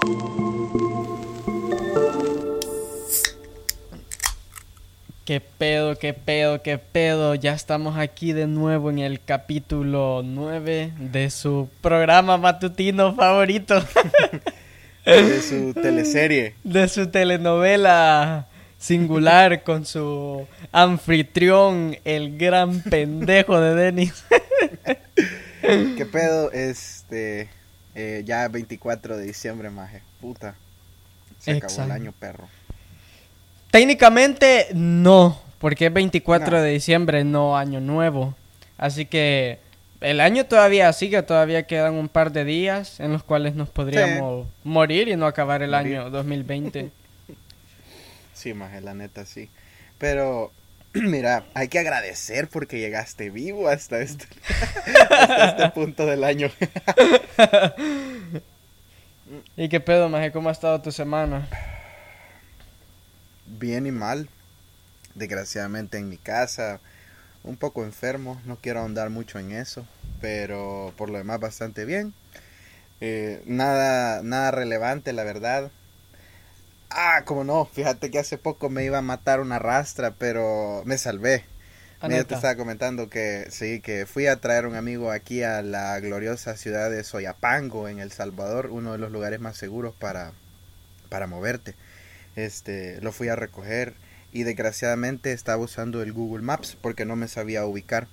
Qué pedo, qué pedo, qué pedo. Ya estamos aquí de nuevo en el capítulo 9 de su programa matutino favorito. de su teleserie. De su telenovela singular con su anfitrión, el gran pendejo de Denis. ¿Qué pedo? Este. Eh, ya 24 de diciembre, maje. Puta. Se acabó el año, perro. Técnicamente no, porque es 24 de diciembre, no año nuevo. Así que el año todavía sigue, todavía quedan un par de días en los cuales nos podríamos morir y no acabar el año 2020. sí, maje, la neta sí. Pero mira, hay que agradecer porque llegaste vivo hasta este, hasta este punto del año. ¿Y qué pedo, maje? ¿Cómo ha estado tu semana? bien y mal. Desgraciadamente en mi casa, un poco enfermo, no quiero ahondar mucho en eso, pero por lo demás bastante bien. Eh, nada, nada relevante, la verdad. Ah, como no, fíjate que hace poco me iba a matar una rastra, pero me salvé. Ah, Mira, te estaba comentando que sí, que fui a traer un amigo aquí a la gloriosa ciudad de Soyapango, en El Salvador, uno de los lugares más seguros para, para moverte. Este, lo fui a recoger y desgraciadamente estaba usando el Google Maps porque no me sabía ubicar.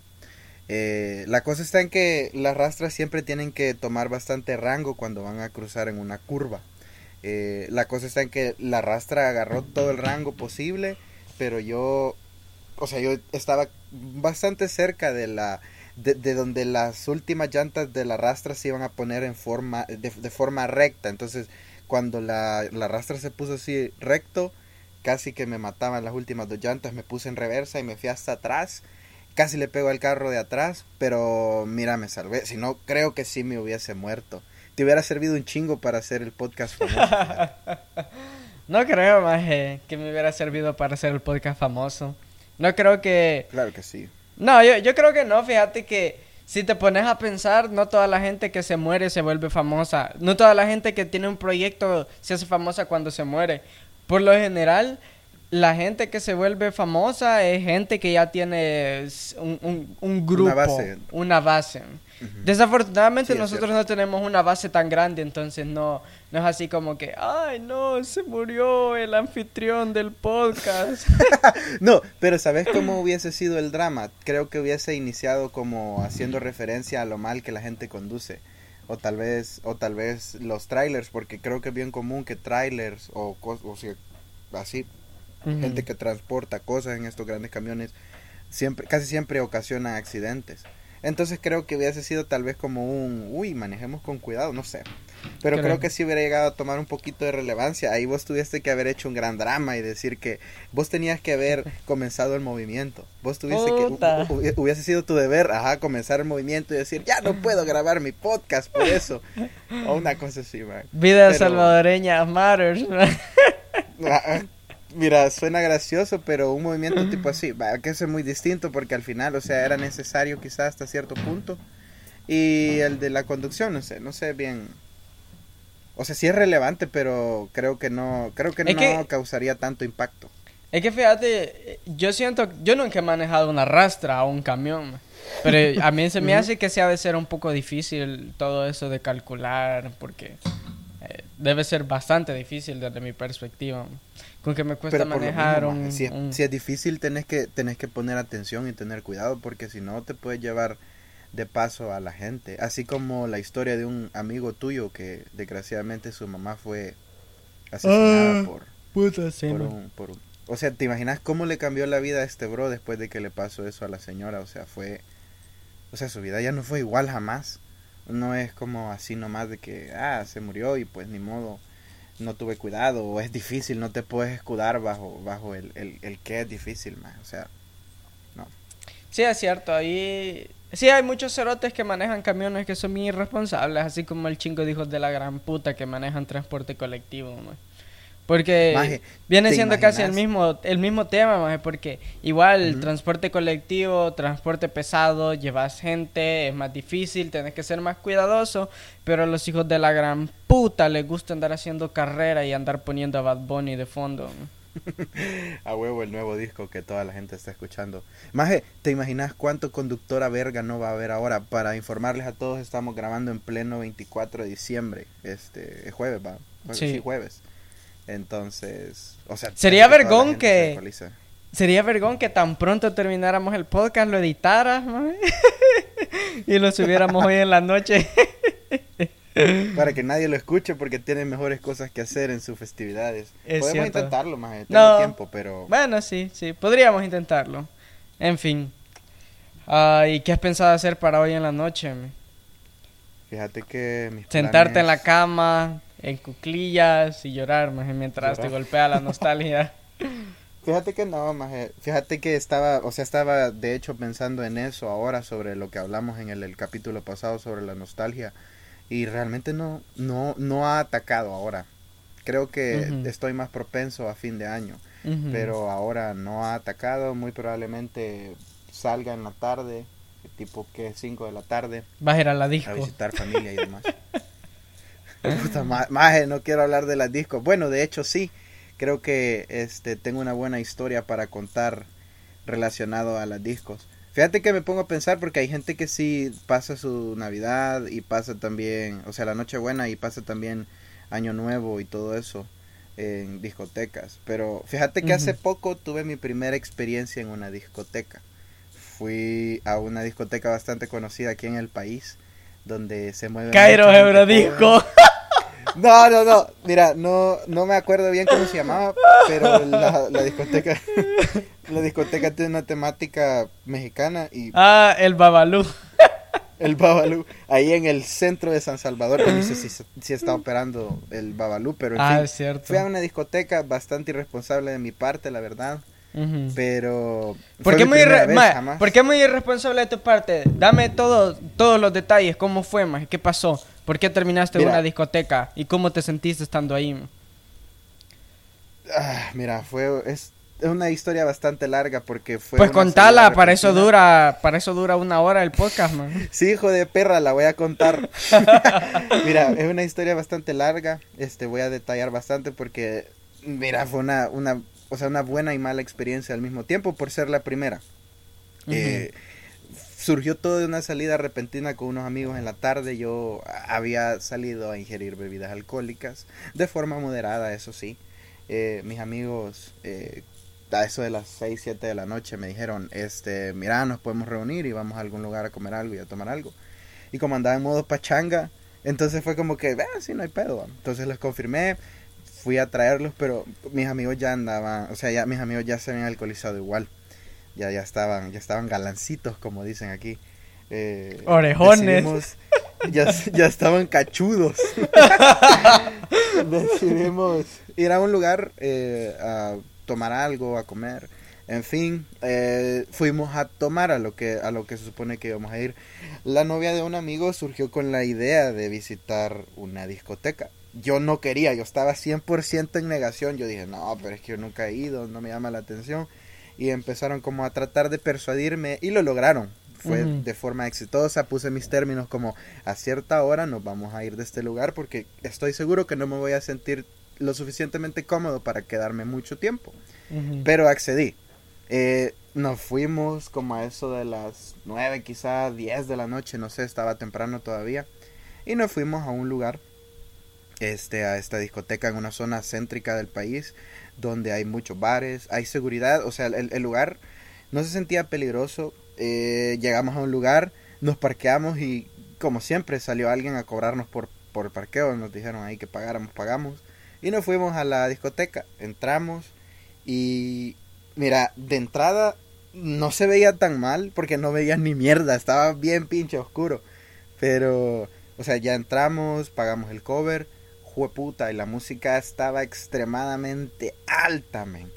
Eh, la cosa está en que las rastras siempre tienen que tomar bastante rango cuando van a cruzar en una curva. Eh, la cosa está en que la rastra agarró todo el rango posible, pero yo, o sea, yo estaba bastante cerca de la, de, donde las últimas llantas de la rastra se iban a poner en forma, de, forma recta. Entonces, cuando la, la rastra se puso así recto, casi que me mataban las últimas dos llantas, me puse en reversa y me fui hasta atrás. Casi le pego al carro de atrás, pero mira, me salvé. Si no, creo que sí me hubiese muerto. Te hubiera servido un chingo para hacer el podcast famoso. no creo, maje, que me hubiera servido para hacer el podcast famoso. No creo que... Claro que sí. No, yo, yo creo que no. Fíjate que si te pones a pensar, no toda la gente que se muere se vuelve famosa. No toda la gente que tiene un proyecto se hace famosa cuando se muere. Por lo general, la gente que se vuelve famosa es gente que ya tiene un, grupo, una base. Una base. Desafortunadamente nosotros no tenemos una base tan grande, entonces no, no es así como que, ay no, se murió el anfitrión del podcast. no, pero ¿sabes cómo hubiese sido el drama? Creo que hubiese iniciado como haciendo referencia a lo mal que la gente conduce. O tal vez, o tal vez los trailers, porque creo que es bien común que trailers o, o sea, así, gente que transporta cosas en estos grandes camiones, siempre, casi siempre ocasiona accidentes. Entonces creo que hubiese sido tal vez como un, uy, manejemos con cuidado, no sé. Pero creo que sí hubiera llegado a tomar un poquito de relevancia. Ahí vos tuviste que haber hecho un gran drama y decir que vos tenías que haber comenzado el movimiento. Vos tuviste que, hubiese sido tu deber, ajá, comenzar el movimiento y decir, ya no puedo grabar mi podcast por eso. o una cosa así, man. Vida salvadoreña matters. Mira, suena gracioso, pero un movimiento tipo así, va que es muy distinto porque al final, o sea, era necesario quizás hasta cierto punto. Y el de la conducción, no sé, no sé bien. O sea, sí es relevante, pero creo que no, creo que no causaría tanto impacto. Es que fíjate, yo siento, yo nunca he manejado una rastra o un camión, pero a mí se me hace que sea de ser un poco difícil todo eso de calcular, porque eh, debe ser bastante difícil desde mi perspectiva. Con que me cuesta manejar un, si, es, difícil, tenés que, tenés que poner atención y tener cuidado, porque si no te puede llevar de paso a la gente. Así como la historia de un amigo tuyo que desgraciadamente su mamá fue asesinada ah, por, por, un, O sea, ¿te imaginas cómo le cambió la vida a este bro después de que le pasó eso a la señora? O sea, fue... O sea, su vida ya no fue igual jamás. No es como así nomás de que, ah, se murió y pues ni modo, no tuve cuidado o es difícil, no te puedes escudar bajo, bajo el, el, el que es difícil, más. O sea, no. Sí, es cierto, ahí... Sí, hay muchos cerotes que manejan camiones que son muy irresponsables, así como el chingo de hijos de la gran puta que manejan transporte colectivo, Porque Maje, viene ¿te siendo casi el mismo, el mismo tema, maje, porque igual transporte colectivo, transporte pesado, llevas gente, es más difícil, tienes que ser más cuidadoso, pero a los hijos de la gran puta les gusta andar haciendo carrera y andar poniendo a Bad Bunny de fondo. A huevo el nuevo disco que toda la gente está escuchando. Maje, ¿te imaginas cuánto conductora verga no va a haber ahora? Para informarles a todos, estamos grabando en pleno 24 de diciembre. Este, es jueves, va. Jue- Sí. Sí, jueves. Entonces, o sea... Sería vergón que- se. Sería vergón que tan pronto termináramos el podcast, lo editaras, y lo subiéramos hoy en la noche. Para que nadie lo escuche porque tienen mejores cosas que hacer en sus festividades. Es Podemos cierto. intentarlo, maje. Tengo No. tiempo, pero... Bueno, sí, sí, podríamos intentarlo. En fin. Ah, ¿Y qué has pensado hacer para hoy en la noche? Fíjate que mis Sentarte en la cama, en cuclillas y llorar maje, mientras te golpea la nostalgia. Fíjate que no, maje. Fíjate que estaba, o sea, estaba de hecho pensando en eso ahora sobre lo que hablamos en el, el capítulo pasado sobre la nostalgia y realmente no, no, no ha atacado ahora. Creo que estoy más propenso a fin de año, pero ahora no ha atacado. Muy probablemente salga en la tarde, tipo que 5 de la tarde, Vas a ir a la a disco. visitar familia y demás. Puta ma- maje, no quiero hablar de las discos. Bueno, de hecho sí. Creo que este tengo una buena historia para contar relacionado a las discos. Fíjate que me pongo a pensar porque hay gente que sí pasa su Navidad y pasa también, o sea, la Nochebuena y pasa también Año Nuevo y todo eso en discotecas. Pero fíjate que hace poco tuve mi primera experiencia en una discoteca. Fui a una discoteca bastante conocida aquí en el país donde se mueve Cairo Eurodisco. No, no, no. Mira, no, no me acuerdo bien cómo se llamaba, pero la, la discoteca, la discoteca tiene una temática mexicana y Ah, el Babalú. el Babalú, ahí en el centro de San Salvador, que no sé si, si está operando el Babalú, pero en Ah, fin, es cierto. fui a una discoteca bastante irresponsable de mi parte, la verdad, pero ¿Por qué, muy primera irre- vez, ma, jamás. ¿Por qué muy irresponsable de tu parte? Dame todo, todos los detalles, cómo fue, ma, qué pasó, por qué terminaste en una discoteca y cómo te sentiste estando ahí. Ah, mira, fue es, es una historia bastante larga porque fue Pues contala, para eso dura, para eso dura una hora el podcast, ma. Sí, hijo de perra, la voy a contar. mira, es una historia bastante larga. Este, voy a detallar bastante porque, mira, fue una, una, o sea, una buena y mala experiencia al mismo tiempo por ser la primera. Eh, surgió todo de una salida repentina con unos amigos en la tarde. Yo había salido a ingerir bebidas alcohólicas de forma moderada, eso sí. Eh, mis amigos, eh, a eso de las 6, 7 de la noche, me dijeron, este, mira, nos podemos reunir y vamos a algún lugar a comer algo y a tomar algo. Y como andaba en modo pachanga, entonces fue como que, ah, sí, no hay pedo. Entonces les confirmé, fui a traerlos, pero mis amigos ya andaban, o sea, ya mis amigos ya se habían alcoholizado igual. Ya, ya estaban, ya estaban galancitos, como dicen aquí. Eh, Orejones. ya, ya estaban cachudos. decidimos ir a un lugar eh, a tomar algo, a comer. En fin, eh, fuimos a tomar a lo que a lo que se supone que íbamos a ir. La novia de un amigo surgió con la idea de visitar una discoteca. Yo no quería, yo estaba 100% en negación. Yo dije, no, pero es que yo nunca he ido, no me llama la atención. Y empezaron como a tratar de persuadirme y lo lograron. Fue de forma exitosa, puse mis términos como a cierta hora nos vamos a ir de este lugar porque estoy seguro que no me voy a sentir lo suficientemente cómodo para quedarme mucho tiempo. Pero accedí. Eh, nos fuimos como a eso de las 9, quizás 10 de la noche, no sé, estaba temprano todavía. Y nos fuimos a un lugar, este, a esta discoteca en una zona céntrica del país, donde hay muchos bares, hay seguridad, o sea, el, el lugar no se sentía peligroso. Eh, llegamos a un lugar, nos parqueamos y como siempre salió alguien a cobrarnos por, por parqueo, nos dijeron ahí que pagáramos, pagamos. Y nos fuimos a la discoteca, entramos y mira, de entrada no se veía tan mal porque no veías ni mierda, estaba bien pinche oscuro. Pero, o sea, ya entramos, pagamos el cover, jueputa, y la música estaba extremadamente alta, men.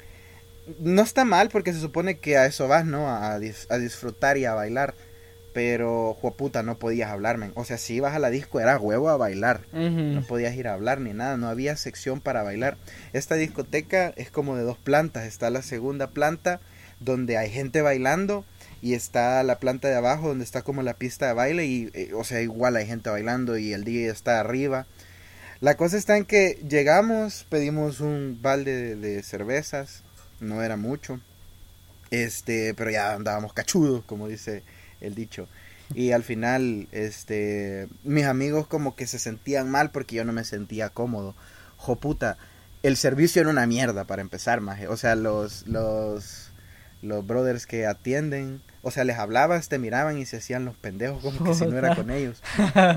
No está mal porque se supone que a eso vas, ¿no? A, dis- a disfrutar y a bailar. pero, puta, no podías hablarme. O sea, si ibas a la disco era huevo a bailar. No podías ir a hablar ni nada, no había sección para bailar. Esta discoteca es como de dos plantas. Está la segunda planta donde hay gente bailando y está la planta de abajo donde está como la pista de baile y, eh, o sea, igual hay gente bailando y el DJ está arriba. La cosa está en que llegamos, pedimos un balde de, cervezas, no era mucho, este, pero ya andábamos cachudos, como dice el dicho. Y al final, este, mis amigos como que se sentían mal porque yo no me sentía cómodo. Joputa, el servicio era una mierda para empezar, maje. O sea, los, los, los brothers que atienden, o sea, les hablabas, te miraban y se hacían los pendejos como que si no era con ellos.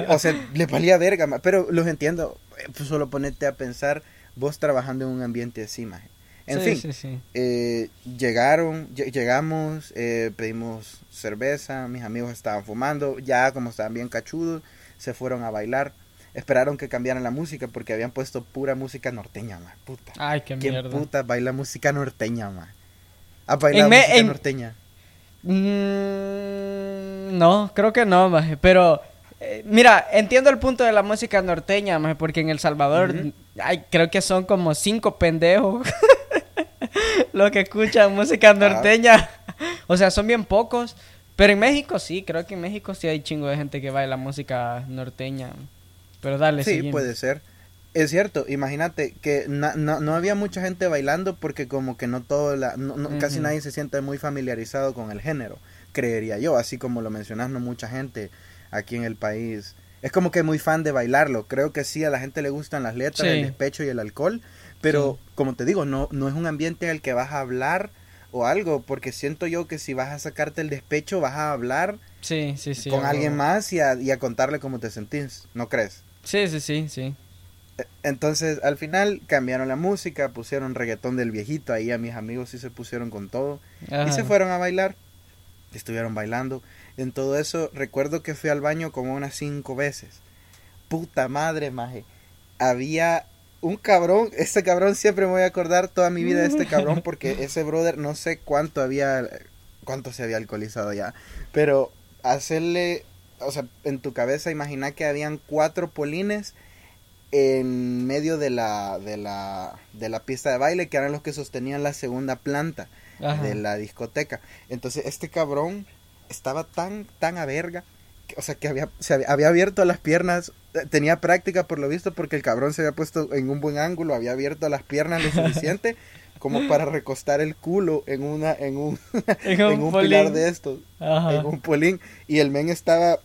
O sea, les valía verga, pero los entiendo. Pues solo ponerte a pensar vos trabajando en un ambiente así, maje. En fin, Eh, llegaron, llegamos, eh, pedimos cerveza, mis amigos estaban fumando, ya como estaban bien cachudos, se fueron a bailar. Esperaron que cambiaran la música porque habían puesto pura música norteña, ma, puta. Ay, qué ¿Quién mierda. puta baila música norteña, ma? ¿Has bailado música norteña? Mm, no, creo que no, maje, pero mira, entiendo el punto de la música norteña, maje, porque en El Salvador creo que son como cinco pendejos los que escuchan música norteña. o sea, son bien pocos, pero en México sí, creo que en México sí hay chingo de gente que baila música norteña. Pero dale, Sí, puede ser. Es cierto, imagínate que no, había mucha gente bailando porque como que no todo la, casi nadie se siente muy familiarizado con el género, creería yo, así como lo mencionas, no mucha gente aquí en el país es como que muy fan de bailarlo, creo que sí, a la gente le gustan las letras, el despecho y el alcohol, pero como te digo, no, no es un ambiente en el que vas a hablar o algo, porque siento yo que si vas a sacarte el despecho, vas a hablar sí, sí, sí, con alguien más y a, y a contarle cómo te sentís, ¿no crees? Sí, sí, sí, sí. Entonces, al final cambiaron la música, pusieron reggaetón del viejito, ahí a mis amigos sí se pusieron con todo y se fueron a bailar. Estuvieron bailando. En todo eso, recuerdo que fui al baño como unas cinco veces. Puta madre, maje. Había un cabrón, este cabrón siempre me voy a acordar toda mi vida de este cabrón porque ese brother no sé cuánto había, cuánto se había alcoholizado ya, pero hacerle, o sea, en tu cabeza imagina que habían cuatro polines en medio de la, de la, de la pista de baile, que eran los que sostenían la segunda planta de la discoteca. Entonces, este cabrón estaba tan, tan a verga, o sea, que había, se había, abierto las piernas, eh, tenía práctica por lo visto, porque el cabrón se había puesto en un buen ángulo, había abierto las piernas lo suficiente como para recostar el culo en una, en un, en un, pilar de estos, en un polín, y el men estaba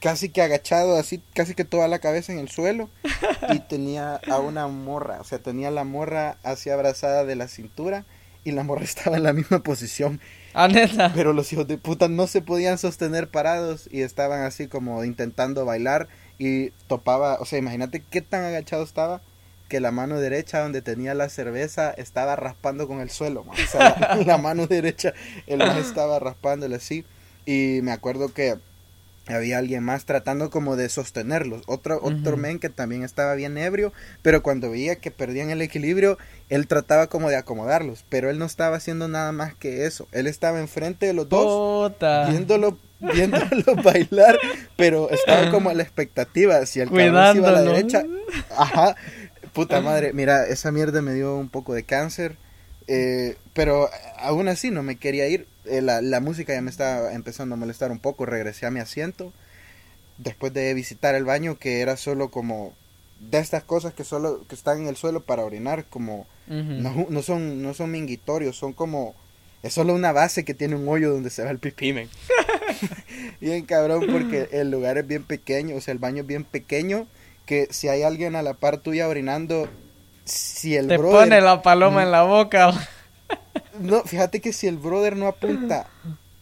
casi que agachado, así, casi que toda la cabeza en el suelo. Y tenía a una morra, o sea, tenía la morra así abrazada de la cintura y la morra estaba en la misma posición. Ah, neta. Pero los hijos de puta no se podían sostener parados y estaban así como intentando bailar y topaba, o sea, imagínate qué tan agachado estaba que la mano derecha donde tenía la cerveza estaba raspando con el suelo, o sea, la, mano derecha el más estaba raspándole así y me acuerdo que había alguien más tratando como de sostenerlos. Otro, otro men que también estaba bien ebrio, pero cuando veía que perdían el equilibrio, él trataba como de acomodarlos, pero él no estaba haciendo nada más que eso. Él estaba enfrente de los dos, viéndolo, viéndolo bailar, pero estaba como a la expectativa. Si el cabrón iba a la derecha, ajá, puta madre, mira, esa mierda me dio un poco de cáncer. Eh, pero aún así no me quería ir. Eh, la, la, música ya me estaba empezando a molestar un poco. Regresé a mi asiento. Después de visitar el baño, que era solo como de estas cosas que solo que están en el suelo para orinar, como no, no, son no son mingitorios, son como es solo una base que tiene un hoyo donde se va el pipí, bien cabrón porque el lugar es bien pequeño, o sea, el baño es bien pequeño que si hay alguien a la par tuya orinando si el Te pone la paloma en la boca. No, fíjate que si el brother no apunta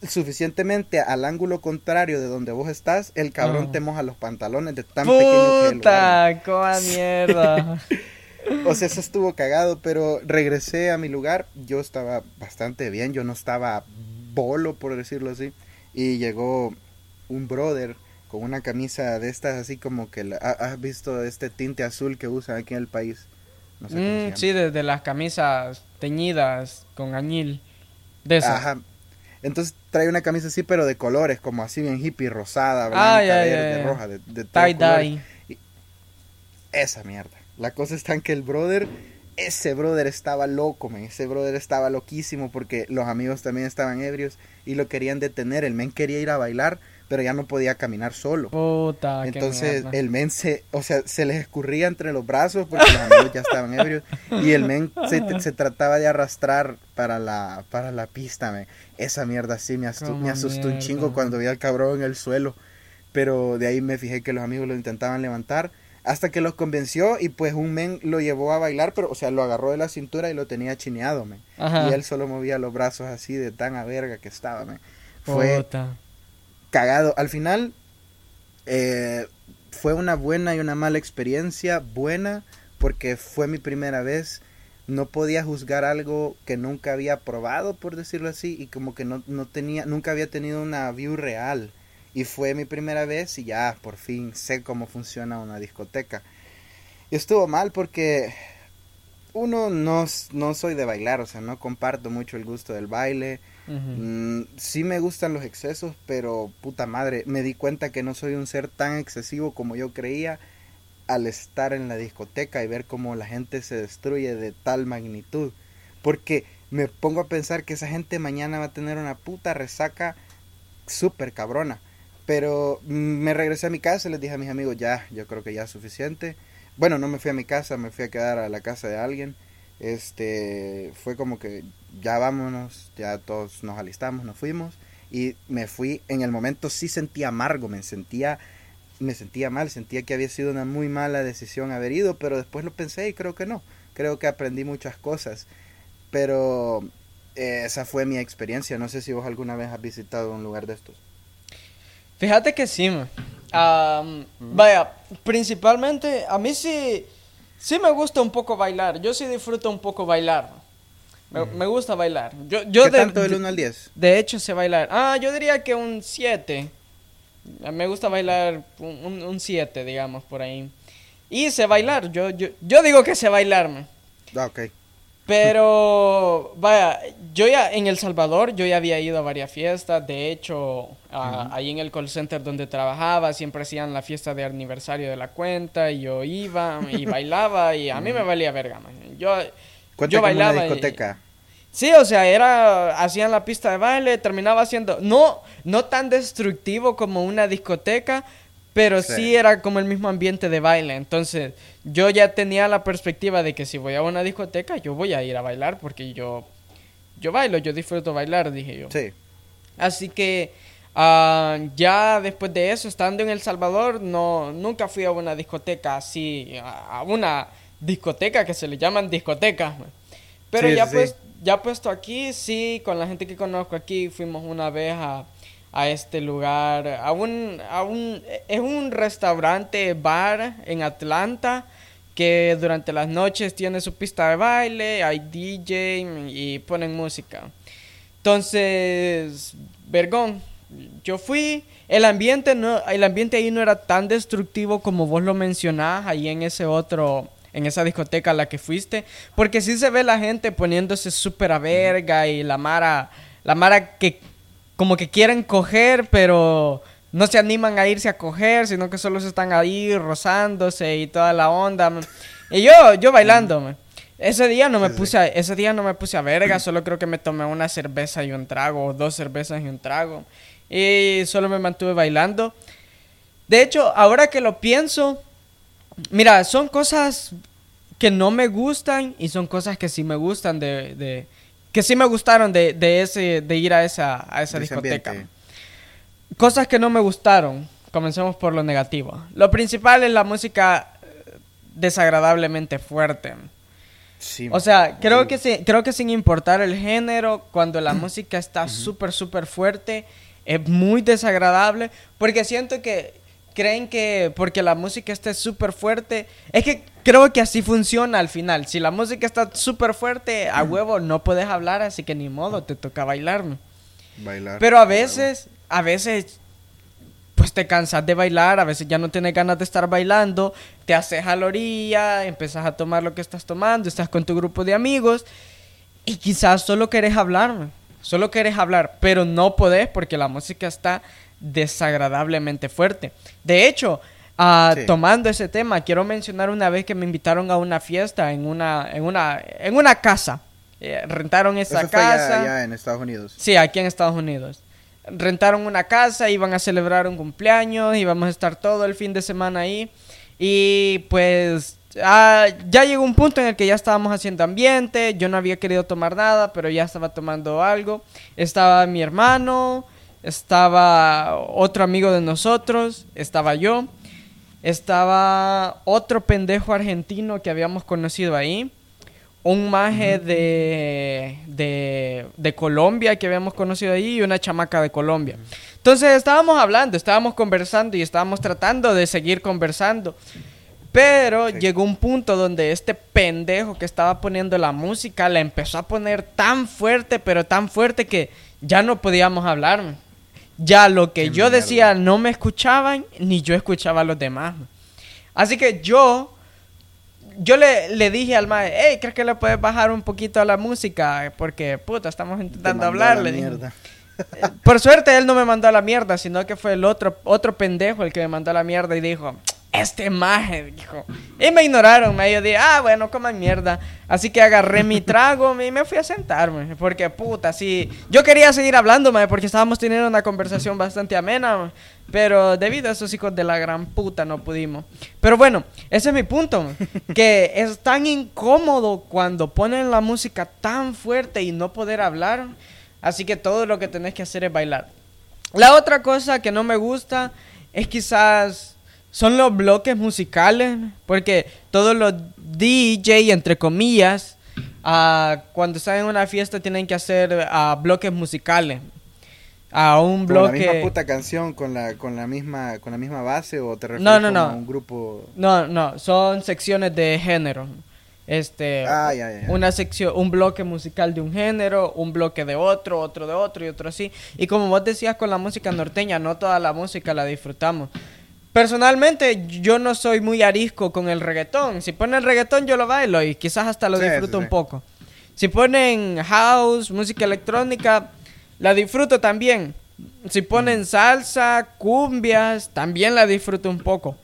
suficientemente al ángulo contrario de donde vos estás, el cabrón te moja los pantalones de tan pequeño que ¡Puta! ¡Cómo mierda! o sea, eso estuvo cagado, pero regresé a mi lugar. Yo estaba bastante bien, yo no estaba bolo, por decirlo así. Y llegó un brother con una camisa de estas, así como que has visto este tinte azul que usan aquí en el país. Mm, sí, de, las camisas teñidas con añil. De esas. Ajá. Entonces trae una camisa así, pero de colores, como así bien hippie, rosada, blanca, ya, verde, roja, de, de tres Tie colores. dye. Esa mierda. La cosa está en que el brother, ese brother estaba loco, man. Ese brother estaba loquísimo porque los amigos también estaban ebrios y lo querían detener. El men quería ir a bailar, pero ya no podía caminar solo. Puta, Entonces el men se, o sea, se les escurría entre los brazos porque los amigos ya estaban ebrios y el men se, se trataba de arrastrar para la, para la pista. Esa mierda sí me, asustó un chingo cuando vi al cabrón en el suelo, pero de ahí me fijé que los amigos lo intentaban levantar hasta que los convenció y pues un men lo llevó a bailar, pero o sea, lo agarró de la cintura y lo tenía chineado. Ajá. Y él solo movía los brazos así de tan a verga que estaba, man. Fue Puta. Cagado. Al final, eh, fue una buena y una mala experiencia. Buena, porque fue mi primera vez. No podía juzgar algo que nunca había probado, por decirlo así, y como que no, no tenía, nunca había tenido una view real. Y fue mi primera vez y ya, por fin, sé cómo funciona una discoteca. Y estuvo mal porque uno no, no soy de bailar, o sea, no comparto mucho el gusto del baile. Mm, sí me gustan los excesos, pero puta madre, me di cuenta que no soy un ser tan excesivo como yo creía al estar en la discoteca y ver cómo la gente se destruye de tal magnitud. Porque me pongo a pensar que esa gente mañana va a tener una puta resaca súper cabrona. Pero me regresé a mi casa y les dije a mis amigos, ya, yo creo que ya es suficiente. Bueno, no me fui a mi casa, me fui a quedar a la casa de alguien. Este, fue como que ya vámonos, ya todos nos alistamos, nos fuimos y me fui. En el momento sí sentía amargo, me sentía, me sentía mal, sentía que había sido una muy mala decisión haber ido, pero después lo pensé y creo que no. Creo que aprendí muchas cosas, pero eh, esa fue mi experiencia. No sé si vos alguna vez has visitado un lugar de estos. Fíjate que sí, Vaya, principalmente a mí sí, sí me gusta un poco bailar. Yo sí disfruto un poco bailar. Me, me gusta bailar. Yo, yo ¿Qué de, tanto del de- 1 al 10? de hecho sé bailar. Ah, yo diría que un 7. Me gusta bailar un- un 7, digamos, por ahí. Y sé bailar. Yo, yo, yo digo que sé bailar, man. Ah, ok. Pero, vaya, yo ya en El Salvador, yo ya había ido a varias fiestas. De hecho, ah, ahí en el call center donde trabajaba, siempre hacían la fiesta de aniversario de la cuenta. Y yo iba y bailaba y a mí me valía verga, man. Yo, Cuenta yo como una bailaba. y- discoteca. Sí, o sea, era, hacían la pista de baile, terminaba haciendo, no, no tan destructivo como una discoteca, pero sí. Sí. era como el mismo ambiente de baile. Entonces, yo ya tenía la perspectiva de que si voy a una discoteca, yo voy a ir a bailar porque yo, yo bailo, yo disfruto bailar, dije yo. Sí. Así que ah, ya después de eso, estando en El Salvador, no, nunca fui a una discoteca así, a una discoteca que se le llaman discotecas. man. Pero Sí, ya sí. pues, ya puesto aquí, sí, con la gente que conozco aquí, fuimos una vez a, a este lugar, a un, a un, es un restaurante bar en Atlanta que durante las noches tiene su pista de baile, hay DJ y ponen música. Entonces, vergón, yo fui, el ambiente no, el ambiente ahí no era tan destructivo como vos lo mencionás ahí en ese otro, en esa discoteca a la que fuiste, porque sí se ve la gente poniéndose súper a verga y la mara, la mara que como que quieren coger, pero no se animan a irse a coger, sino que solo se están ahí rozándose y toda la onda. man. Y yo, yo bailando, man. Ese día no me puse a, ese día no me puse a verga, solo creo que me tomé una cerveza y un trago, o dos cervezas y un trago. Y solo me mantuve bailando. De hecho, ahora que lo pienso, mira, son cosas que no me gustan y son cosas que sí me gustan de, de- que sí me gustaron de, de ese de ir a esa a esa discoteca. ambiente. Cosas que no me gustaron. Comencemos por lo negativo. Lo principal es la música eh, desagradablemente fuerte. Sí, O sea, creo que, si- creo que sin importar el género, cuando la música está súper, súper fuerte, es muy desagradable. Porque siento que creen que porque la música esté súper fuerte, es que creo que así funciona al final. Si la música está súper fuerte, a huevo no puedes hablar, así que ni modo, te toca bailar. Bailar. Pero a veces, a veces, pues te cansas de bailar, a veces ya no tienes ganas de estar bailando, te haces a la orilla, empiezas a tomar lo que estás tomando, estás con tu grupo de amigos y quizás solo querés hablar. solo querés hablar, pero no podés porque la música está desagradablemente fuerte. De hecho, ah, tomando ese tema, quiero mencionar una vez que me invitaron a una fiesta en una, en una, en una casa. Eh, rentaron esa casa. en Estados Unidos. Sí, aquí en Estados Unidos. Rentaron una casa, iban a celebrar un cumpleaños, íbamos a estar todo el fin de semana ahí. Y pues Ah, ya llegó un punto en el que ya estábamos haciendo ambiente, yo no había querido tomar nada, pero ya estaba tomando algo. Estaba mi hermano, estaba otro amigo de nosotros, estaba yo, estaba otro pendejo argentino que habíamos conocido ahí, un maje de, de, de Colombia que habíamos conocido ahí y una chamaca de Colombia. Entonces estábamos hablando, estábamos conversando y estábamos tratando de seguir conversando. Pero llegó un punto donde este pendejo que estaba poniendo la música la empezó a poner tan fuerte, pero tan fuerte que ya no podíamos hablar. Ya lo que yo decía no me escuchaban, ni yo escuchaba a los demás. Así que yo, yo le, le dije al maestro, hey, ¿crees que le puedes bajar un poquito a la música? Porque, puta, estamos intentando hablarle. Por suerte él no me mandó a la mierda, sino que fue el otro, otro pendejo el que me mandó a la mierda y dijo, este maje, dijo. Y me ignoraron, me yo dije, ah, bueno, coman mierda. Así que agarré mi trago y me fui a sentarme. Porque, puta, sí. Yo quería seguir hablando, porque estábamos teniendo una conversación bastante amena, pero debido a esos hijos de la gran puta no pudimos. Pero bueno, ese es mi punto, que es tan incómodo cuando ponen la música tan fuerte y no poder hablar. Así que todo lo que tenés que hacer es bailar. La otra cosa que no me gusta es quizás son los bloques musicales, porque todos los DJ, entre comillas, uh, cuando están en una fiesta tienen que hacer uh, bloques musicales. A un bloque. ¿Con la misma puta canción con la, con la misma con la misma base o te refieres no, no, a un grupo? No, no, son secciones de género. Este, ah, ya, ya. una sección, un bloque musical de un género, un bloque de otro, otro de otro y otro así. Y como vos decías con la música norteña, no toda la música la disfrutamos. Personalmente, yo no soy muy arisco con el reggaetón. Si ponen reggaetón, yo lo bailo y quizás hasta lo disfruto un poco. Si ponen house, música electrónica, la disfruto también. Si ponen mm. salsa, cumbias, también la disfruto un poco.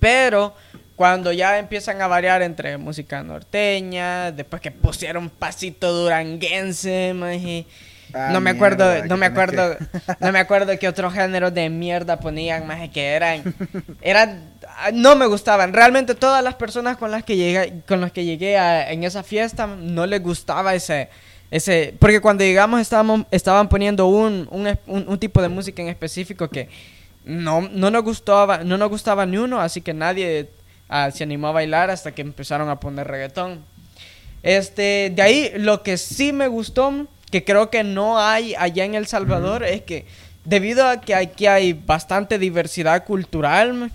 Pero cuando ya empiezan a variar entre música norteña, después que pusieron pasito duranguense, Ah, no me acuerdo, no me acuerdo, no me acuerdo qué otros géneros de mierda ponían, más que eran, eran, no me gustaban. Realmente todas las personas con las que llegué, con las que llegué en esa fiesta no les gustaba ese, ese, porque cuando llegamos estábamos, estaban poniendo un, un, un, tipo de música en específico que no, no nos gustaba, no nos gustaba ni uno, así que nadie ah, se animó a bailar hasta que empezaron a poner reggaetón. Este, de ahí lo que sí me gustó que creo que no hay allá en El Salvador es que debido a que aquí hay bastante diversidad cultural,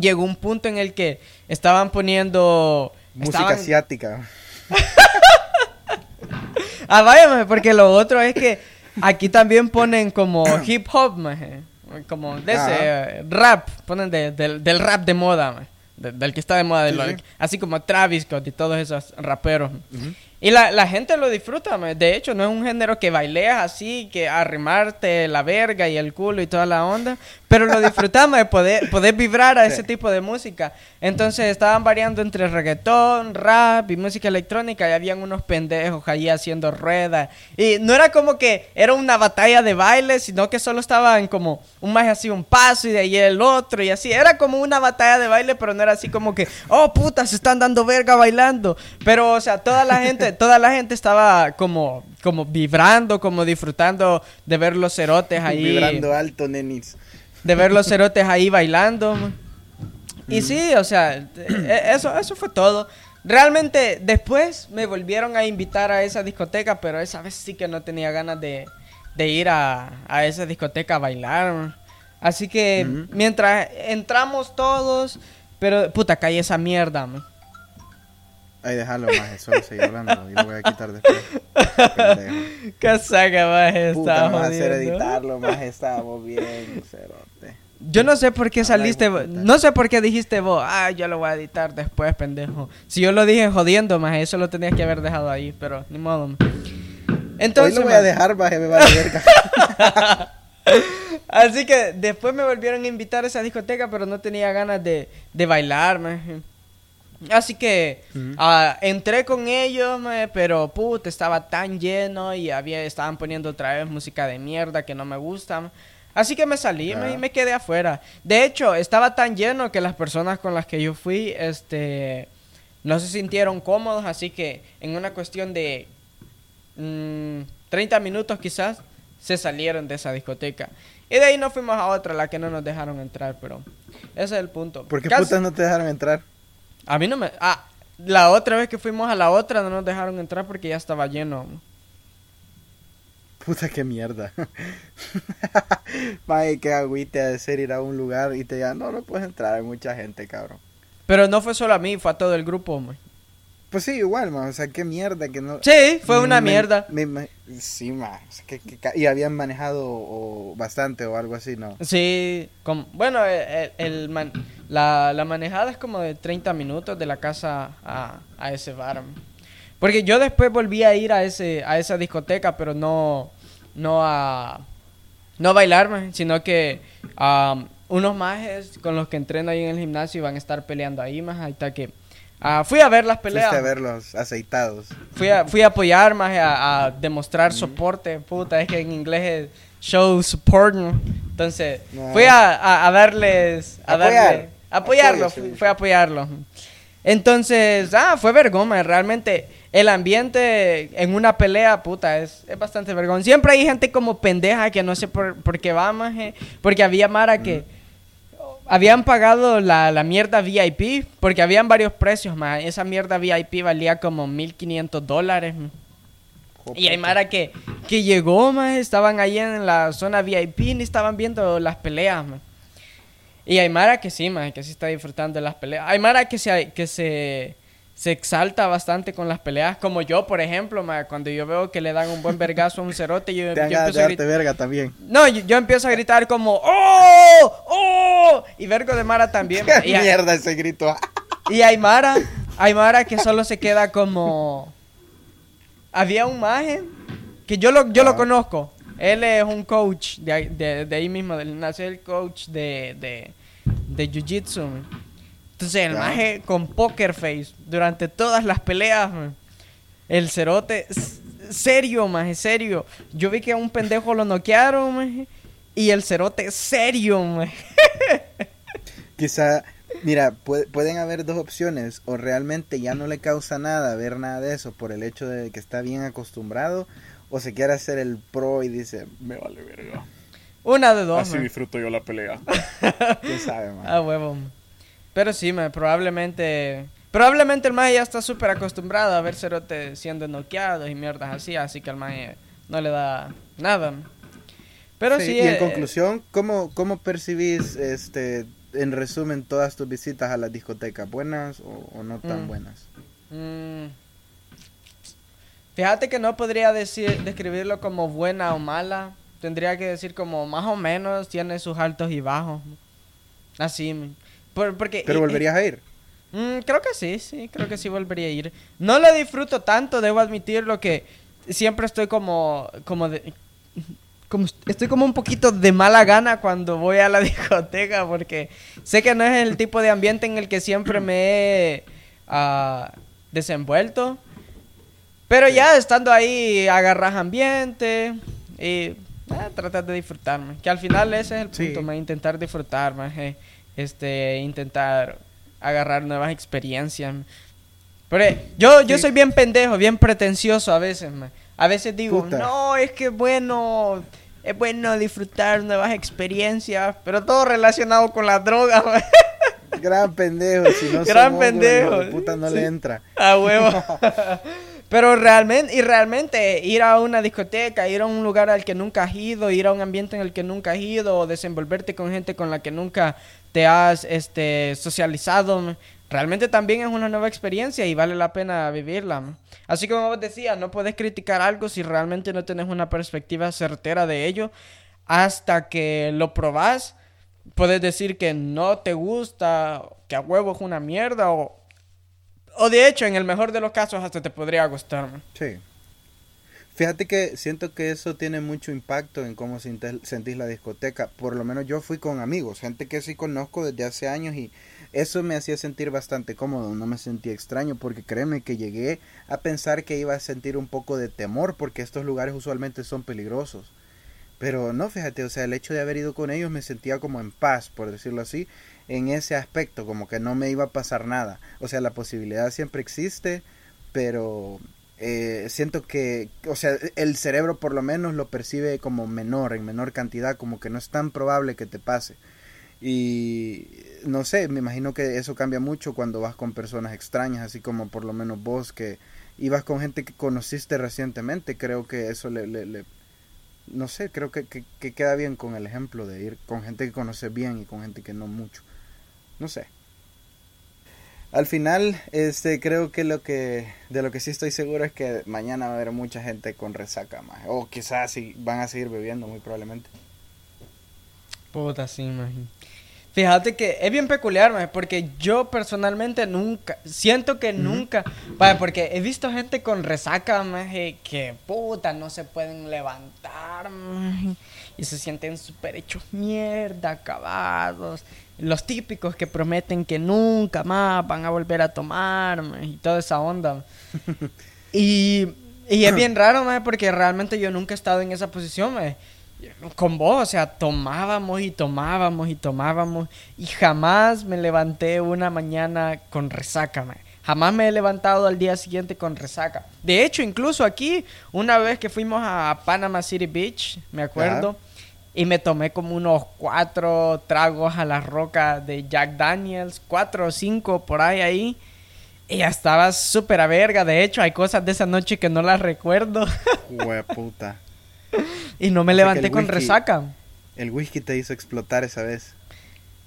llegó un punto en el que estaban poniendo... Música asiática. ah, váyame, porque lo otro es que aquí también ponen como hip hop, como de ese rap, ponen del rap de moda, del que está de moda, así como Travis Scott y todos esos raperos. Y la, la, gente lo disfruta, de hecho, no es un género que baileas así, que arrimarte la verga y el culo y toda la onda, pero lo disfrutamos de poder, poder vibrar a ese tipo de música. Entonces estaban variando entre reggaetón, rap y música electrónica y habían unos pendejos allí haciendo ruedas. Y no era como que era una batalla de baile, sino que solo estaban como un más así un paso y de ahí el otro y así. Era como una batalla de baile, pero no era así como que, oh puta, se están dando verga bailando. Pero, o sea, toda la gente toda la gente estaba como, como vibrando, como disfrutando de ver los cerotes ahí. Vibrando alto, nenis. De ver los cerotes ahí bailando. Y sí, o sea, e, eso, eso fue todo. Realmente después me volvieron a invitar a esa discoteca, pero esa vez sí que no tenía ganas de, ir a, esa discoteca a bailar. Así que mientras entramos todos, pero puta, caí esa mierda. Man. Ahí déjalo, más, solo seguir hablando y lo voy a quitar después. ¿Qué saca, más Puta, a hacer editarlo, más estábamos bien, cerote. Yo no sé por qué saliste, no sé por qué dijiste vos, ah, yo lo voy a editar después, pendejo. Si yo lo dije jodiendo, más eso lo tenías que haber dejado ahí, pero ni modo. Entonces, Hoy lo voy a dejar, baje, me va a verga. Así que después me volvieron a invitar a esa discoteca, pero no tenía ganas de, de bailar, maje. Así que ah, entré con ellos, pero puta, estaba tan lleno y había, estaban poniendo otra vez música de mierda que no me gusta. Así que me salí maje, y Ah. me quedé afuera. De hecho, estaba tan lleno que las personas con las que yo fui, este, no se sintieron cómodos, así que en una cuestión de mm, 30 minutos quizás, se salieron de esa discoteca. Y de ahí nos fuimos a otra, la que no nos dejaron entrar, pero ese es el punto. ¿Por qué Casi- putas no te dejaron entrar? A mí no me... Ah, la otra vez que fuimos a la otra no nos dejaron entrar porque ya estaba lleno. Puta, qué mierda. Mae, qué agüite de ser ir a un lugar y te digan, no, no puedes entrar, hay mucha gente, cabrón. Pero no fue solo a mí, fue a todo el grupo. man. Pues sí, igual, man, o sea, qué mierda que no... Sí, fue una Me- mierda. me- me- sí, man, o sea, que- que y habían manejado o, bastante o algo así, ¿no? Sí, como, bueno, el, el man- la, la manejada es como de 30 minutos de la casa a, a ese bar. man. Porque yo después volví a ir a ese a esa discoteca, pero no no a no a bailar, man, sino que am, unos majes con los que entreno ahí en el gimnasio van a estar peleando ahí más ahí está que ah, fui a ver las peleas. Fuiste a verlos aceitados. Fui a, fui a apoyar más a, a demostrar soporte. Puta, es que en inglés es show support. Entonces, No. fui a, a, a darles. A Apoyar. darle- apoyarlo, Apoyo, fui, fui a apoyarlo. Entonces, ah, fue vergoma. Realmente, el ambiente en una pelea, puta, es, es bastante vergón. Siempre hay gente como pendeja que no sé por, por qué va, maje. Porque había Mara que habían pagado la, la mierda VIP porque habían varios precios, más. Esa mierda VIP valía como 1500 dólares. Y hay Mara que, que llegó, más estaban ahí en la zona VIP y estaban viendo las peleas, ma. Y hay Mara que sí, ma, que sí está disfrutando de las peleas. Hay Mara que se, que se, se exalta bastante con las peleas, como yo, por ejemplo, ma, cuando yo veo que le dan un buen vergazo a un cerote, yo, Te yo empiezo a gritar. verga también. No, yo, yo empiezo a gritar como ¡Oh! ¡Oh! Y Vergo de Mara también. Qué Y, hay- mierda ese grito. y Aymara, Aymara que solo se queda como... Había un maje que yo lo, yo lo Ah. conozco. Él es un coach de, ahí- de, de ahí mismo, del nace el coach de, de, de Jiu-Jitsu. Entonces el maje con poker face durante todas las peleas. man. El cerote, serio, maje, serio. Yo vi que a un pendejo lo noquearon, maje, Y el cerote, serio, maje. Quizá, mira, pue- pueden haber dos opciones. O realmente ya no le causa nada ver nada de eso por el hecho de que está bien acostumbrado. O se quiere hacer el pro y dice, me vale verga. Una de dos, Así man. disfruto yo la pelea. ¿Quién sabe, man? Ah, huevo. Pero sí, man, probablemente. Probablemente el maje ya está súper acostumbrado a ver cerote siendo noqueados y mierdas así, así que al maje no le da nada. Pero sí, Sí, y en eh, conclusión, ¿cómo, ¿cómo percibís, este, en resumen, todas tus visitas a las discotecas? ¿Buenas o, o no tan Mm. buenas? mm, fíjate que no podría decir, describirlo como buena o mala. Tendría que decir como más o menos, tiene sus altos y bajos. Así. Por- porque, ¿Pero eh, volverías a ir? Mm, creo que sí, sí, creo que sí volvería a ir. No lo disfruto tanto, debo admitirlo que siempre estoy como, como de, como estoy como un poquito de mala gana cuando voy a la discoteca porque sé que no es el tipo de ambiente en el que siempre me he ah, desenvuelto. Pero Sí. ya estando ahí agarras ambiente y ah, tratas de disfrutarme. Que al final ese es el Sí. punto, ma, intentar disfrutar, ma, eh, este, intentar agarrar nuevas experiencias. Pero eh, yo, yo Sí. soy bien pendejo, bien pretencioso a veces. A veces digo, Puta. no, es que bueno, es bueno disfrutar nuevas experiencias, pero todo relacionado con la droga. Gran pendejo, si no Gran pendejo, puta no sí. le entra. A huevo. Pero realmente, y realmente, ir a una discoteca, ir a un lugar al que nunca has ido, ir a un ambiente en el que nunca has ido, o desenvolverte con gente con la que nunca te has este, socializado, realmente también es una nueva experiencia y vale la pena vivirla. Así como vos decías, no puedes criticar algo si realmente no tienes una perspectiva certera de ello. Hasta que lo probás, puedes decir que no te gusta, que a huevo es una mierda, o, o de hecho, en el mejor de los casos, hasta te podría gustar. Sí. Fíjate que siento que eso tiene mucho impacto en cómo sentís la discoteca. Por lo menos yo fui con amigos, gente que sí conozco desde hace años y eso me hacía sentir bastante cómodo, no me sentía extraño porque créeme que llegué a pensar que iba a sentir un poco de temor porque estos lugares usualmente son peligrosos. Pero no, fíjate, o sea, el hecho de haber ido con ellos me sentía como en paz, por decirlo así, en ese aspecto, como que no me iba a pasar nada. O sea, la posibilidad siempre existe, pero eh, siento que, o sea, el cerebro por lo menos lo percibe como menor, en menor cantidad, como que no es tan probable que te pase. Y no sé, me imagino que eso cambia mucho cuando vas con personas extrañas, así como por lo menos vos que ibas con gente que conociste recientemente, creo que eso le, le, no sé, creo que, que, que, queda bien con el ejemplo de ir con gente que conoces bien y con gente que no mucho. No sé. Al final, este, creo que lo que, de lo que sí estoy seguro es que mañana va a haber mucha gente con resaca, más. O quizás si van a seguir bebiendo, muy probablemente. Puta, sí, imagino. Fíjate que es bien peculiar, porque yo personalmente nunca, siento que nunca, vaya, porque he visto gente con resaca, que puta, no se pueden levantar, y se sienten súper hechos mierda, acabados los típicos que prometen que nunca más van a volver a tomar y toda esa onda. y, y es bien raro, porque realmente yo nunca he estado en esa posición. Con vos, o sea, tomábamos y tomábamos y tomábamos y jamás me levanté una mañana con resaca. Jamás me he levantado al día siguiente con resaca. De hecho, incluso aquí, una vez que fuimos a Panama City Beach, me acuerdo, y me tomé como unos cuatro tragos a la roca de Jack Daniels, cuatro o cinco por ahí ahí. Y ya estaba súper a verga. De hecho, hay cosas de esa noche que no las recuerdo. puta. y no me levanté con resaca. El whisky te hizo explotar esa vez.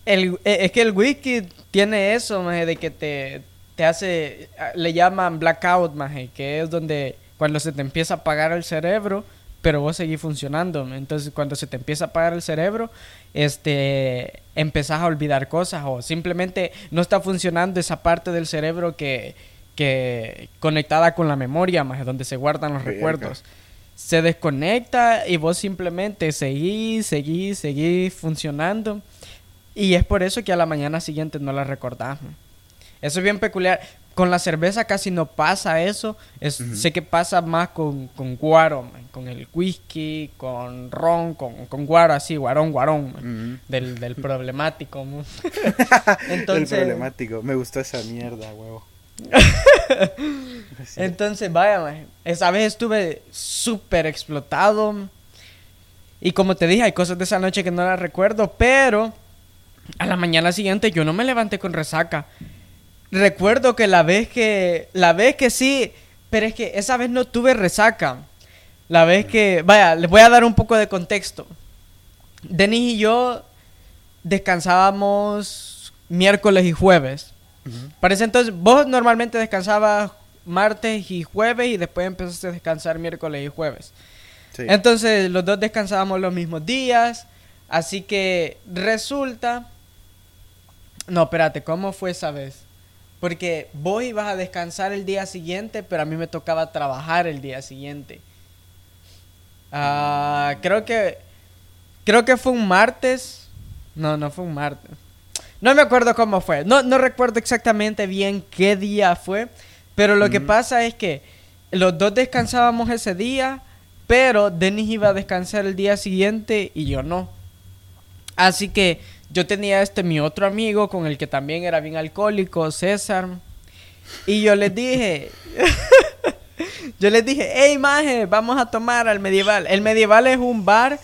El, e, es que el whisky tiene eso, de que te, te hace, le llaman blackout, maje, que es donde cuando se te empieza a apagar el cerebro, pero vos seguís funcionando. Entonces, cuando se te empieza a apagar el cerebro, este, empezás a olvidar cosas o simplemente no está funcionando esa parte del cerebro que, que conectada con la memoria, más donde se guardan los recuerdos. Se desconecta y vos simplemente seguís, seguís, seguís funcionando. Y es por eso que a la mañana siguiente no la recordás. Eso es bien peculiar. Con la cerveza casi no pasa eso. Es, Sé que pasa más con, con guaro, con el whisky, con ron, con, con guaro así, guarón, guarón, del, del problemático. Entonces, el problemático. Me gustó esa mierda, huevo. Entonces, vaya, esa vez estuve súper explotado. Y como te dije, hay cosas de esa noche que no las recuerdo, pero a la mañana siguiente yo no me levanté con resaca recuerdo que la vez que, la vez que sí, pero es que esa vez no tuve resaca. La vez que, vaya, les voy a dar un poco de contexto. Denis y yo descansábamos miércoles y jueves. Parece entonces, vos normalmente descansabas martes y jueves y después empezaste a descansar miércoles y jueves. Entonces los dos descansábamos los mismos días. Así que resulta... No, espérate, ¿cómo fue esa vez? Porque vos ibas a descansar el día siguiente, pero a mí me tocaba trabajar el día siguiente. Ah, creo que. Creo que fue un martes. No, no fue un martes. No me acuerdo cómo fue. No, no recuerdo exactamente bien qué día fue. Pero lo que pasa es que los dos descansábamos ese día. Pero Denis iba a descansar el día siguiente y yo no. Así que yo tenía este mi otro amigo con el que también era bien alcohólico, César. Y yo les dije, yo les dije, hey maje, vamos a tomar al medieval. El medieval es un bar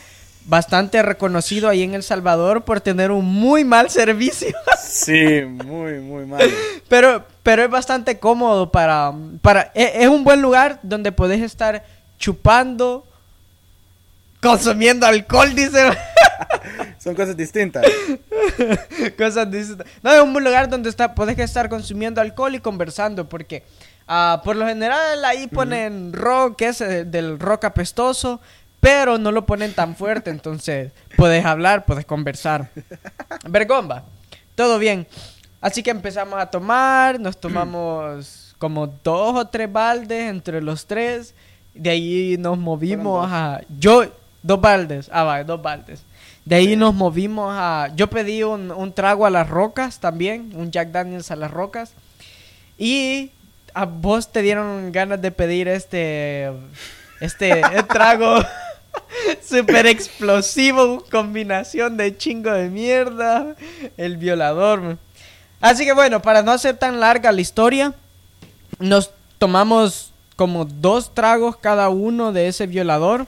bastante reconocido ahí en El Salvador por tener un muy mal servicio. sí, muy, muy mal. Pero, pero es bastante cómodo para, para, es, es un buen lugar donde podés estar chupando, consumiendo alcohol, dice. Son cosas distintas. cosas distintas. No, es un lugar donde está, puedes estar consumiendo alcohol y conversando, porque uh, por lo general ahí ponen rock, que es eh, del rock apestoso, pero no lo ponen tan fuerte, entonces puedes hablar, puedes conversar. Vergomba, todo bien. Así que empezamos a tomar, nos tomamos como dos o tres baldes entre los tres. De ahí nos movimos a... Yo, dos baldes. Ah, va, dos baldes. De ahí nos movimos a... Yo pedí un, un trago a las rocas también, un Jack Daniels a las rocas. Y a vos te dieron ganas de pedir este... Este trago super explosivo, combinación de chingo de mierda, el violador. Así que bueno, para no hacer tan larga la historia, nos tomamos como dos tragos cada uno de ese violador.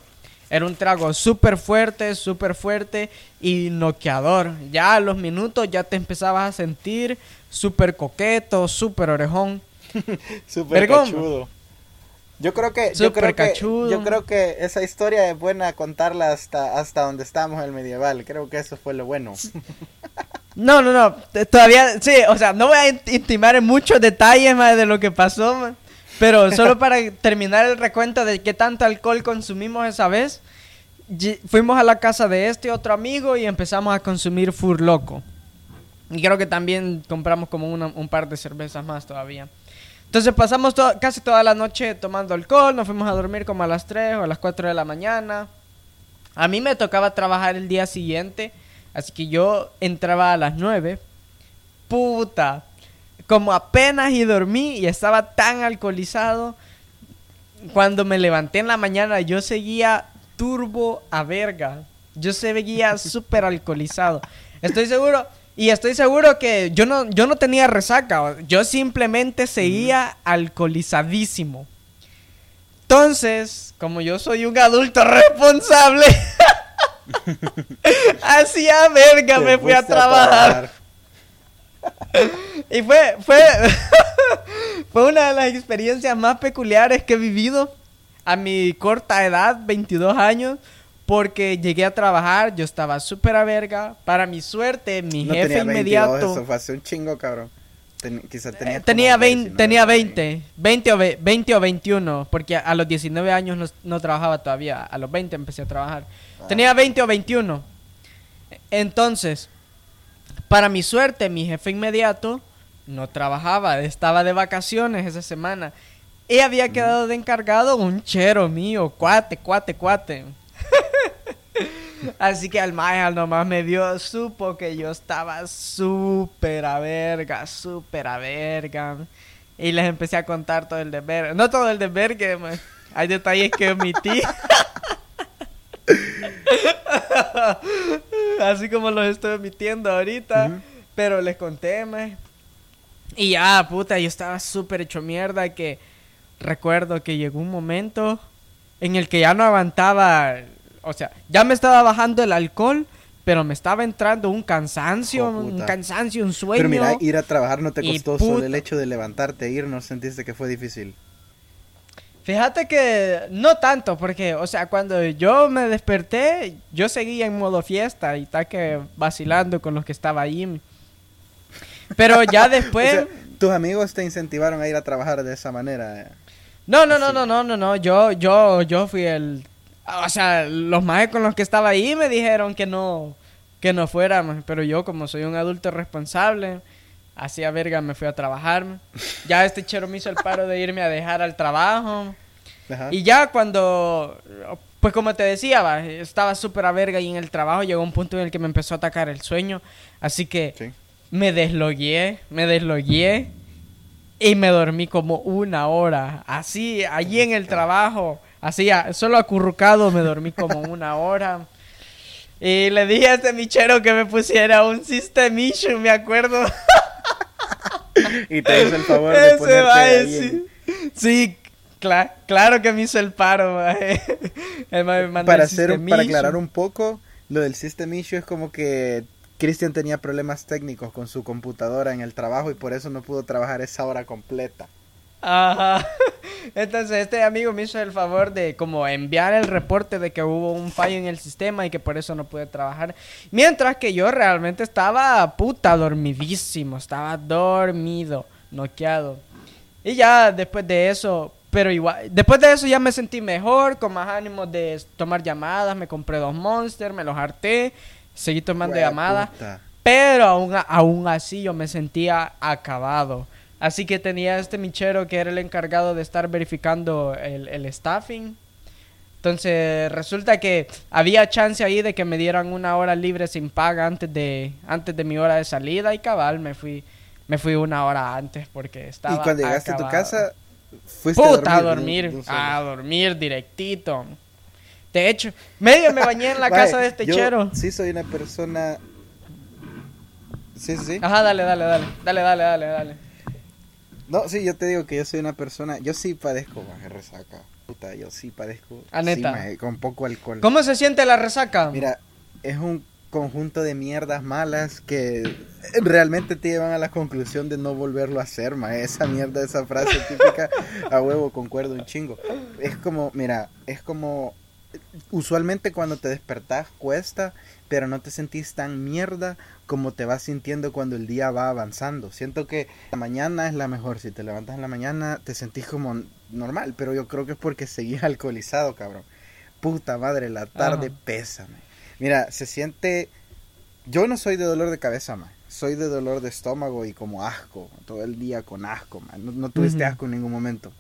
Era un trago súper fuerte, súper fuerte y noqueador. Ya a los minutos ya te empezabas a sentir súper coqueto, súper orejón. súper cachudo. Yo creo que yo creo que yo creo que esa historia es buena contarla hasta hasta donde estamos en el medieval. Creo que eso fue lo bueno. no, no, no. Todavía sí, o sea, no voy a intimar en muchos detalles más de lo que pasó, pero solo para terminar el recuento de qué tanto alcohol consumimos esa vez, fuimos a la casa de este otro amigo y empezamos a consumir Furloco. Y creo que también compramos como un par de cervezas más todavía. Entonces pasamos casi toda la noche tomando alcohol, nos fuimos a dormir como a las 3 o a las 4 de la mañana. A mí me tocaba trabajar el día siguiente, así que yo entraba a las 9. Puta, como apenas y dormí y estaba tan alcoholizado, cuando me levanté en la mañana yo seguía turbo a verga. Yo seguía súper alcoholizado. Estoy seguro, y estoy seguro que yo no, yo no tenía resaca, yo simplemente seguía alcoholizadísimo. Entonces, como yo soy un adulto responsable, hacía verga, me fui a trabajar. y fue, fue, fue una de las experiencias más peculiares que he vivido a mi corta edad, 22 años porque llegué a trabajar, yo estaba súper a verga. Para mi suerte, mi jefe inmediato. Eso fue hace un chingo, cabrón. quizás tenía, eh, tenía, 20, tenía 20, 20 o, 20 o 21, porque a, los 19 años no, trabajaba todavía, a los 20 empecé a trabajar. Ah. Tenía 20 o 21. Entonces, para mi suerte, mi jefe inmediato no trabajaba, estaba de vacaciones esa semana. Y había quedado de encargado un chero mío, cuate, cuate, cuate. Así que al Maya nomás me vio, supo que yo estaba súper a verga, súper a verga. Y les empecé a contar todo el de verga. No todo el de verga, hay detalles que omití. Así como los estoy omitiendo ahorita. Pero les conté, man. Y ya, puta, yo estaba súper hecho mierda que recuerdo que llegó un momento en el que ya no aguantaba o sea, ya me estaba bajando el alcohol, pero me estaba entrando un cansancio, un cansancio, un sueño. Pero mira, ir a trabajar no te costó solo el hecho de levantarte e ir, ¿no sentiste que fue difícil? Fíjate que no tanto, porque, o sea, cuando yo me desperté, yo seguía en modo fiesta y está que vacilando con los que estaba ahí. Pero ya después... ¿Tus amigos te incentivaron a ir a trabajar de esa manera? No, no, no, no, no, no, no, yo, yo, yo fui el o sea, los maestros con los que estaba ahí me dijeron que no, que no fuera, pero yo como soy un adulto responsable, hacía verga, me fui a trabajar. Ya este chero me hizo el paro de irme a dejar al trabajo. Y ya cuando, pues como te decía, estaba súper a verga y en el trabajo llegó un punto en el que me empezó a atacar el sueño. Así que me deslogué, me deslogué y me dormí como una hora. Así, allí en el trabajo. Así, solo acurrucado me dormí como una hora. Y le dije a este michero que me pusiera un system issue, me acuerdo. y te hizo el favor de ponerte ahí Sí, claro que me hizo el paro. para, hacer, para aclarar un poco, lo del system issue es como que Christian tenía problemas técnicos con su computadora en el trabajo y por eso no pudo trabajar esa hora completa. Ajá. Entonces este amigo me hizo el favor de como enviar el reporte de que hubo un fallo en el sistema y que por eso no pude trabajar. Mientras que yo realmente estaba puta dormidísimo, estaba dormido, noqueado. Y ya después de eso, pero igual, después de eso ya me sentí mejor, con más ánimo de tomar llamadas, me compré dos monsters, me los harté, seguí tomando llamadas. Pero aún, aún así yo me sentía acabado Así que tenía este michero que era el encargado de estar verificando el, el staffing. Entonces resulta que había chance ahí de que me dieran una hora libre sin paga antes de, antes de mi hora de salida y cabal me fui, me fui una hora antes porque estaba. Y cuando llegaste a tu casa, fuiste Puta, a a dormir. a dormir directito. De hecho, medio me bañé en la casa de este yo chero. Sí, soy una persona. Sí, sí. Ajá, dale, dale, dale, dale, dale, dale, dale. No, sí, yo te digo que yo soy una persona. Yo sí padezco más de resaca. Puta, yo sí padezco. Ah, sí, neta. con poco alcohol. ¿Cómo se siente la resaca? Mira, es un conjunto de mierdas malas que realmente te llevan a la conclusión de no volverlo a hacer, ma. Esa mierda, esa frase típica, a huevo, concuerdo un chingo. Es como, mira, es como, usualmente cuando te despertás cuesta, pero no te sentís tan mierda como te vas sintiendo cuando el día va avanzando. Siento que la mañana es la mejor, si te levantas en la mañana te sentís como normal, pero yo creo que es porque seguís alcoholizado, cabrón. Puta madre, la tarde Ajá. pésame. Mira, se siente. Yo no soy de dolor de cabeza, man. Soy de dolor de estómago y como asco. Todo el día con asco, man. No, no tuviste asco en ningún momento.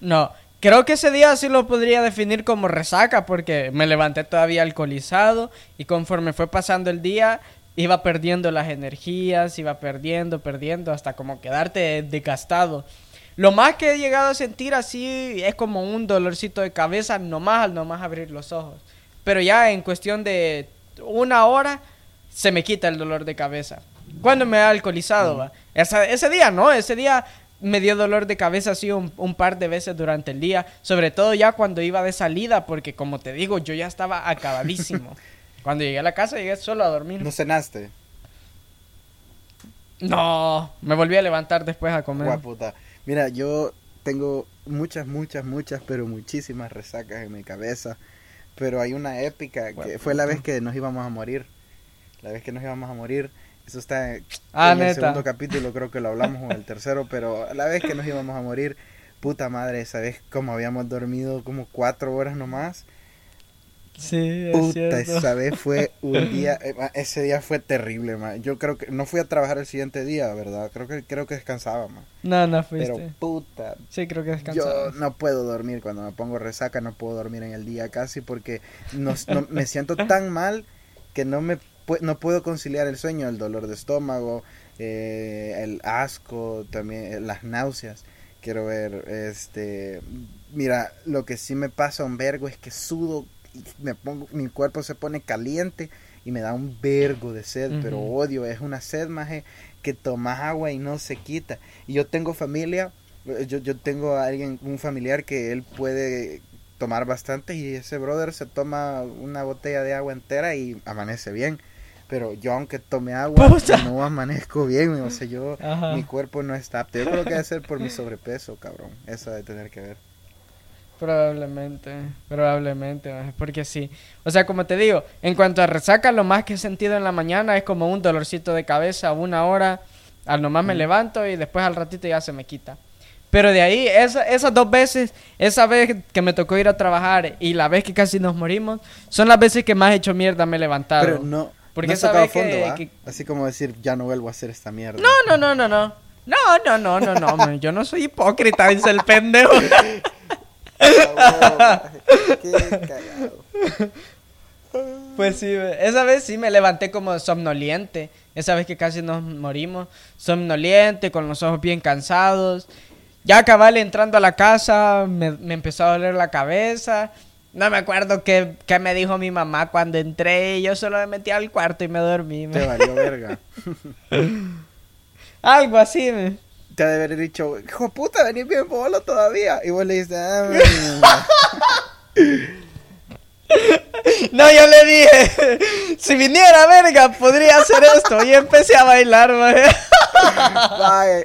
No, creo que ese día sí lo podría definir como resaca porque me levanté todavía alcoholizado y conforme fue pasando el día iba perdiendo las energías, iba perdiendo, perdiendo hasta como quedarte desgastado. Lo más que he llegado a sentir así es como un dolorcito de cabeza nomás al nomás abrir los ojos. Pero ya en cuestión de una hora se me quita el dolor de cabeza. Cuando me he alcoholizado, va. Esa- ese día no, ese día me dio dolor de cabeza así un, un par de veces durante el día, sobre todo ya cuando iba de salida, porque como te digo, yo ya estaba acabadísimo. cuando llegué a la casa llegué solo a dormir. ¿No cenaste? No, me volví a levantar después a comer. Guaputa. Mira, yo tengo muchas, muchas, muchas, pero muchísimas resacas en mi cabeza. Pero hay una épica que fue la vez que nos íbamos a morir. La vez que nos íbamos a morir. Eso está en, Ah, en el segundo capítulo, creo que lo hablamos o en el tercero. Pero la vez que nos íbamos a morir, puta madre, esa vez como habíamos dormido como cuatro horas nomás. Sí, es Puta, cierto. esa vez fue un día, eh, ese día fue terrible, ma. Yo creo que no fui a trabajar el siguiente día, ¿verdad? Creo que creo que descansaba, ma. No, no fuiste. Pero puta, Sí, creo que yo descansaba. no puedo dormir cuando me pongo resaca, no puedo dormir en el día casi porque no, no- me siento tan mal que no me pu- no puedo conciliar el sueño, el dolor de estómago, eh, el asco, también eh, las náuseas. Quiero ver, este, mira, lo que sí me pasa un vergo es que sudo y me pongo, mi cuerpo se pone caliente y me da un vergo de sed, pero odio, es una sed más que tomas agua y no se quita. Y yo tengo familia, eh, yo, yo tengo a alguien, un familiar que él puede tomar bastante y ese brother se toma una botella de agua entera y amanece bien. Pero yo aunque tome agua, Puta. no amanezco bien, o sea, yo, Ajá. mi cuerpo no está apto. Yo creo que debe ser por mi sobrepeso, cabrón. Eso de tener que ver. Probablemente, probablemente, porque sí. O sea, como te digo, en cuanto a resaca, lo más que he sentido en la mañana es como un dolorcito de cabeza, una hora, al nomás me Mm. levanto y después al ratito ya se me quita. Pero de ahí, esa- esas dos veces, esa vez que me tocó ir a trabajar y la vez que casi nos morimos, son las veces que más hecho mierda me he levantado. Pero no, Porque no que- fondo, ¿va? que- Así como decir, ya no vuelvo a hacer esta mierda. No, no, no, no, no. No, no, no, no, no, man, yo no soy hipócrita, dice el pendejo. Qué cagado. Pues sí, esa vez sí me levanté como somnoliente. Esa vez que casi nos morimos. Somnoliente, con los ojos bien cansados. Ya cabal entrando a la casa, me, me empezó a doler la cabeza. No me acuerdo qué, qué me dijo mi mamá cuando entré. Yo solo me metí al cuarto y me dormí. Te me- valió verga. Algo así. me- Te ha de haber dicho, hijo puta, venís bien bolo todavía. Y vos le dices, ah, mm". No, yo le dije, si viniera verga, podría hacer esto. Y empecé a bailar,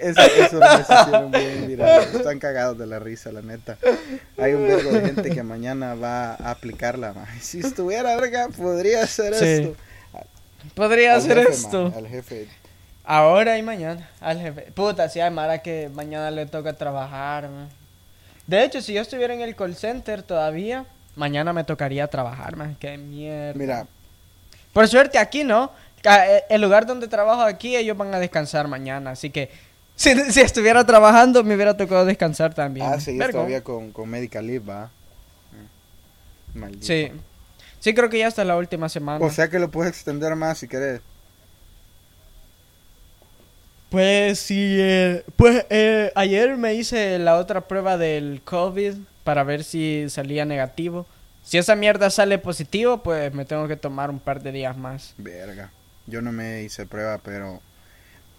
eso, eso no se hicieron bien, mira, están cagados de la risa, la neta. Hay un vergo de gente que mañana va a aplicarla, ma. Si estuviera verga, podría hacer Sí. esto. Podría Al hacer jefe, esto. al jefe. Ahora y mañana, al jefe. Puta, si hay Mara que mañana le toca trabajar, man. De hecho, si yo estuviera en el call center todavía, mañana me tocaría trabajar, man. Qué mierda. Mira, Por suerte aquí, ¿no? Ca- eh, El lugar donde trabajo aquí, ellos van a descansar mañana. Así que Si, si estuviera trabajando, me hubiera tocado descansar también. Ah, sí, yo todavía con, con Medical Leave, va. Mm. Maldito. Sí. Sí, creo que ya hasta la última semana. O sea que lo puedes extender más si querés. Pues sí, eh, pues eh, ayer me hice la otra prueba del COVID para ver si salía negativo. Si esa mierda sale positivo, pues me tengo que tomar un par de días más. Verga. Yo no me hice prueba, pero...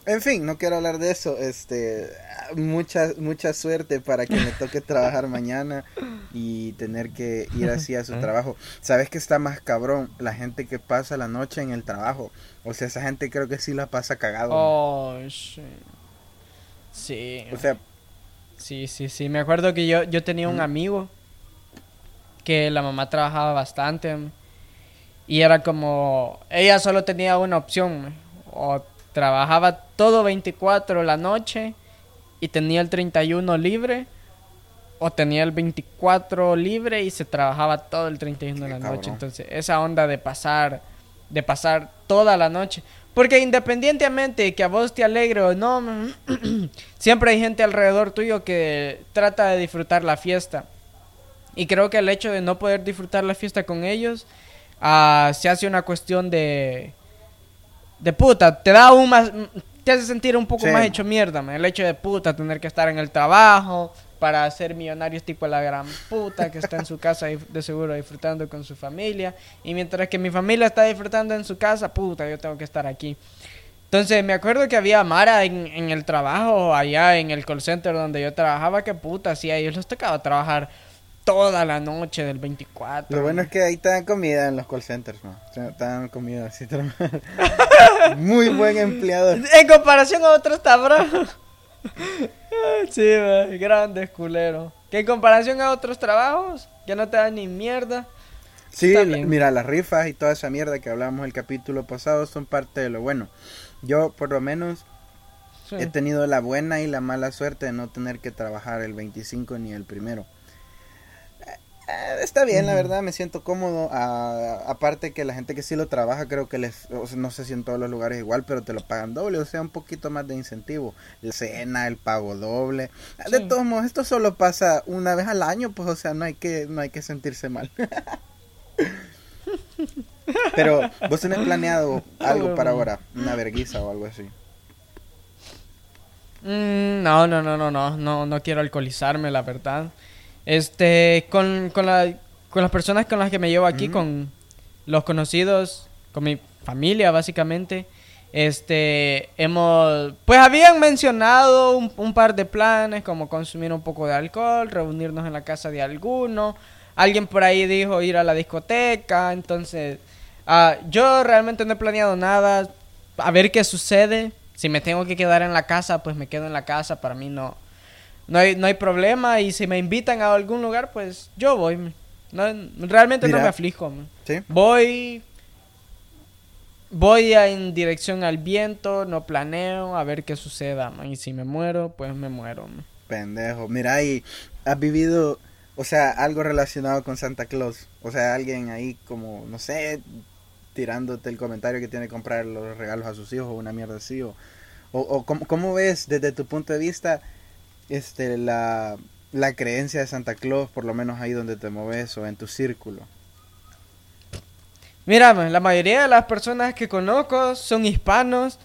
En fin, no quiero hablar de eso. Este, mucha, mucha suerte para que me toque trabajar mañana y tener que ir así a su trabajo. ¿Sabes que está más cabrón? La gente que pasa la noche en el trabajo. O sea, esa gente creo que sí la pasa cagado. Oh, sí. Sí. O sea, Sí, sí, sí. Me acuerdo que yo, yo tenía un amigo que la mamá trabajaba bastante. mm, Y era como... Ella solo tenía una opción. mm, O trabajaba todo 24 la noche y tenía el 31 libre. O tenía el 24 libre y se trabajaba todo el 31 de la cabrón. noche. Entonces, esa onda de pasar, de pasar toda la noche. Porque independientemente de que a vos te alegre o no, siempre hay gente alrededor tuyo que trata de disfrutar la fiesta. Y creo que el hecho de no poder disfrutar la fiesta con ellos ah, se hace una cuestión de. de puta. Te da un más. te hace sentir un poco Sí. más hecho mierda, man. El hecho de puta, tener que estar en el trabajo para ser millonarios tipo la gran puta que está en su casa de seguro disfrutando con su familia. Y mientras que mi familia está disfrutando en su casa, puta, yo tengo que estar aquí. Entonces me acuerdo que había Mara en, en el trabajo, allá en el call center donde yo trabajaba, que puta, sí, a ellos les tocaba trabajar toda la noche del 24. lo bueno es que ahí te dan comida en los call centers, ¿no? Te dan comida así. Muy buen empleador. En comparación a otros trabajos. sí, wey, grandes culeros. Que en comparación a otros trabajos, que no te dan ni mierda. Sí, mira, las rifas y toda esa mierda que hablamos el capítulo pasado son parte de lo bueno. Yo, por lo menos, Sí. he tenido la buena y la mala suerte de no tener que trabajar el 25 ni el primero. Eh, está bien, la Ujú. verdad, me siento cómodo. ah, aparte que la gente que sí lo trabaja, creo que les, o sea, no sé si en todos los lugares igual, pero te lo pagan doble, o sea, un poquito más de incentivo. La cena, el pago doble. De Sí. todos modos, esto solo pasa una vez al año, pues, o sea, no hay que, no hay que sentirse mal. Pero vos tenés planeado algo para ahora, una verguiza o algo así. Mm, no, no, no, no, no, no, no quiero alcoholizarme, la verdad. Este, con, con, la, con las personas con las que me llevo aquí, con los conocidos, con mi familia, básicamente, este, hemos, pues habían mencionado un, un par de planes, como consumir un poco de alcohol, reunirnos en la casa de alguno. Alguien por ahí dijo ir a la discoteca, entonces, ah, yo realmente no he planeado nada, a ver qué sucede. Si me tengo que quedar en la casa, pues me quedo en la casa. Para mí no, no hay, no hay problema. Y si me invitan a algún lugar, pues yo voy. No, realmente no me aflijo. Voy, voy a- en dirección al viento, no planeo, a ver qué suceda. man. Y si me muero, pues me muero. Pendejo. Mira, y has vivido, o sea, algo relacionado con Santa Claus. O sea, alguien ahí como, no sé, tirándote el comentario que tiene que comprar los regalos a sus hijos o una mierda así. O, o, o ¿cómo, cómo ves desde tu punto de vista este la, la creencia de Santa Claus, por lo menos ahí donde te moves o en tu círculo? Mira, man, la mayoría de las personas que conozco son hispanos.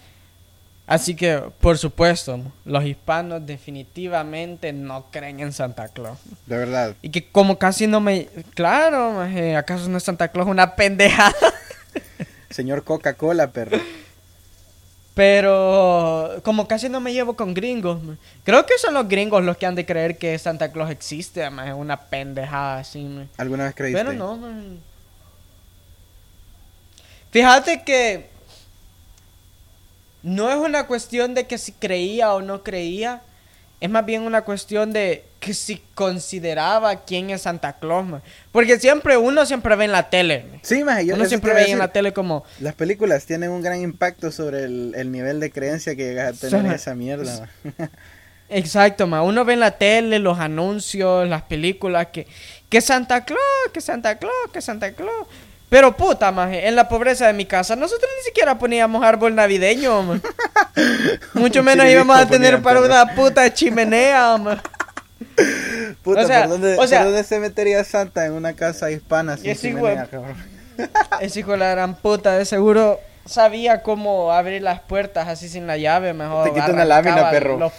Así que, por supuesto, los hispanos definitivamente no creen en Santa Claus. De verdad. Y que como casi no me... Claro, ¿acaso no es Santa Claus una pendejada? Señor Coca-Cola, perro. Pero como casi no me llevo con gringos, creo que son los gringos los que han de creer que Santa Claus existe, ma, es una pendejada así. ma. ¿Alguna vez creíste? Pero no, man. Fíjate que no es una cuestión de que si creía o no creía, es más bien una cuestión de que si consideraba quién es Santa Claus, ma. porque siempre uno siempre ve en la tele. Sí, maje, yo uno siempre ve en la tele como Las películas tienen un gran impacto sobre el, el nivel de creencia que llegas a tener en esa mierda. Exacto, ma. Uno ve en la tele los anuncios, las películas que que Santa Claus, que Santa Claus, que Santa Claus. Pero puta, maje, en la pobreza de mi casa nosotros ni siquiera poníamos árbol navideño, ma. Mucho menos íbamos a tener para una puta chimenea, ma. Puta, O sea, ¿por, dónde, o sea- por dónde se metería Santa en una casa hispana sin ese chimenea, cabrón? Ese hijo de la gran puta de seguro sabía cómo abrir las puertas así sin la llave, mejor. Te quita una lámina, perro. los-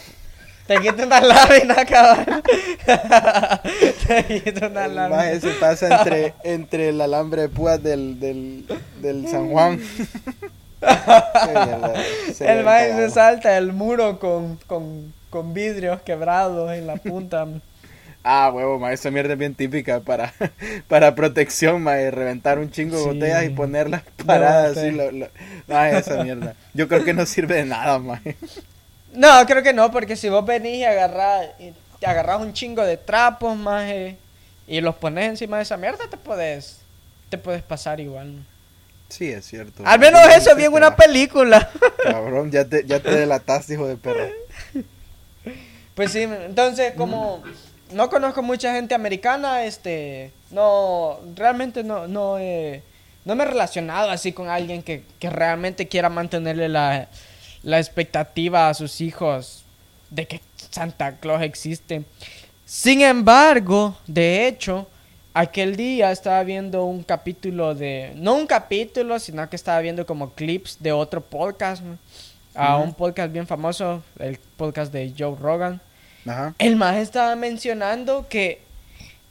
Te quita una lámina, cabrón. Te quita una El lámina. maje se pasa entre, entre el alambre de púas del, del, del San Juan. Se El man se salta el muro con, con, con vidrios quebrados en la punta. Ah, huevo, ma, esa mierda es bien típica para, para protección, ma, de reventar un chingo de Sí. botellas y ponerlas paradas No, así. sí. Lo, lo- Ay, esa mierda. Yo creo que no sirve de nada, ma. No, creo que no, porque si vos venís y agarrás, y te agarrás un chingo de trapos, maje, y los pones encima de esa mierda, te puedes, te puedes pasar igual. Sí, es cierto. Al menos eso vi en una película. Cabrón, ya te, ya te delataste, hijo de perro. Pues sí, entonces como no conozco mucha gente americana, este, no, realmente no, no, he- no me he relacionado así con alguien que, que realmente quiera mantenerle la, la expectativa a sus hijos de que Santa Claus existe. Sin embargo, de hecho, aquel día estaba viendo un capítulo de, no un capítulo, sino que estaba viendo como clips de otro podcast, ¿no? a un podcast bien famoso, el podcast de Joe Rogan. El más estaba mencionando que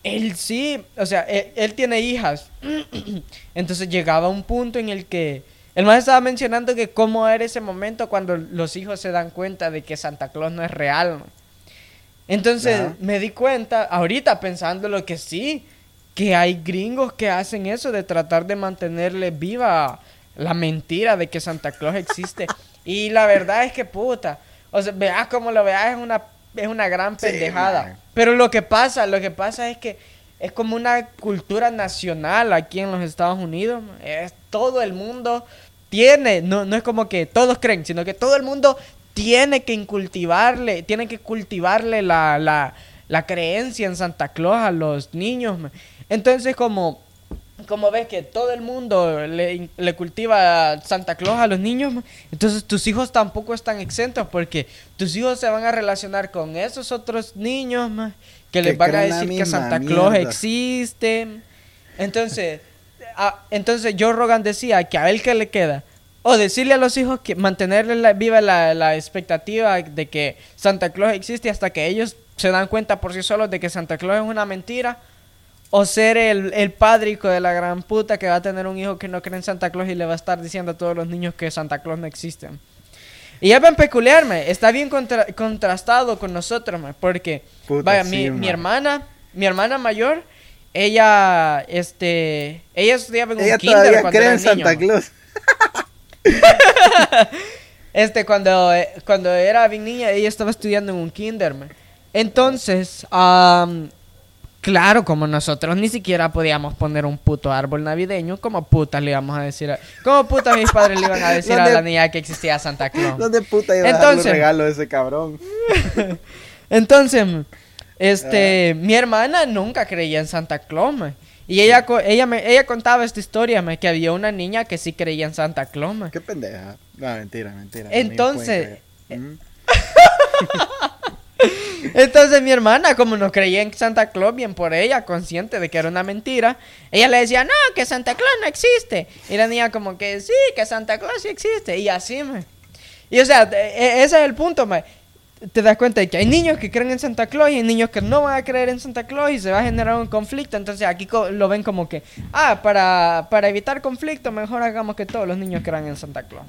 él sí, o sea, él, él tiene hijas. Entonces llegaba un punto en el que el más estaba mencionando que cómo era ese momento cuando los hijos se dan cuenta de que Santa Claus no es real. Entonces Ajá. me di cuenta, ahorita pensando lo que sí, que hay gringos que hacen eso de tratar de mantenerle viva la mentira de que Santa Claus existe. y la verdad es que puta, o sea, veas como lo veas es una es una gran pendejada. Pero lo que pasa, lo que pasa es que es como una cultura nacional aquí en los Estados Unidos. Es todo el mundo tiene, no, no es como que todos creen, sino que todo el mundo tiene que cultivarle, tiene que cultivarle la, la, la creencia en Santa Claus a los niños. man. Entonces como, como ves que todo el mundo le, le cultiva Santa Claus a los niños, man, entonces tus hijos tampoco están exentos porque tus hijos se van a relacionar con esos otros niños man, que les Que van a decir que Santa Claus existe. Entonces, ah, entonces Joe Rogan decía que a él que le queda o decirle a los hijos que mantenerle la- viva la, la expectativa de que Santa Claus existe hasta que ellos se dan cuenta por sí solos de que Santa Claus es una mentira. O ser el, el padre hijo de la gran puta que va a tener un hijo que no cree en Santa Claus y le va a estar diciendo a todos los niños que Santa Claus no existe. Y es bien peculiar, me. Está bien contra- contrastado con nosotros, Porque, Puta, vaya, sí, mi, man. mi hermana, mi hermana mayor, ella, este, ella estudiaba en un Ella kinder todavía cuando cree era en niño, Santa. Claus. Este, cuando, eh, cuando era bien niña, ella estaba estudiando en un kinder, man. Entonces, claro, como nosotros ni siquiera podíamos poner un puto árbol navideño, como putas le íbamos a decir a... ¿Cómo putas mis padres le iban a decir a ¿Dónde- la niña que existía Santa Claus? ¿Dónde puta iba a Entonces- los regalos de ese cabrón? Entonces, este, Ah. mi hermana nunca creía en Santa Claus, man. Y ella, ella, me, ella contaba esta historia, man, que había una niña que sí creía en Santa Claus, man. Qué pendeja. No, mentira, mentira. Entonces, Mm. Entonces mi hermana, como no creía en Santa Claus, bien por ella, consciente de que era una mentira, ella le decía, no, que Santa Claus no existe. Y la niña como que, sí, que Santa Claus sí existe. Y así, me. Y o sea, e- e- ese es el punto, me. Te das cuenta de que hay niños que creen en Santa Claus y hay niños que no van a creer en Santa Claus y se va a generar un conflicto. Entonces aquí co- lo ven como que, ah, para, para evitar conflicto, mejor hagamos que todos los niños crean en Santa Claus.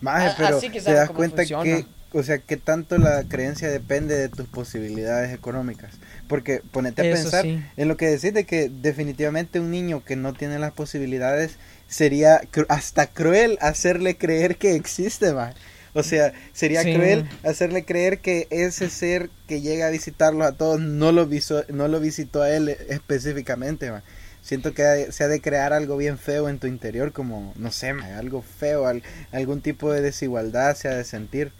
Maje, A- pero así que te das cuenta funciona. que, o sea, que tanto la creencia depende de tus posibilidades económicas. Porque ponete a Eso pensar sí. en lo que decís de que definitivamente un niño que no tiene las posibilidades sería hasta cruel hacerle creer que existe, más. O sea, sería Sí. cruel hacerle creer que ese ser que llega a visitarlos a todos no lo, viso- no lo visitó a él específicamente. Siento que se ha de crear algo bien feo en tu interior, como, no sé, algo feo, al- algún tipo de desigualdad se ha de sentir.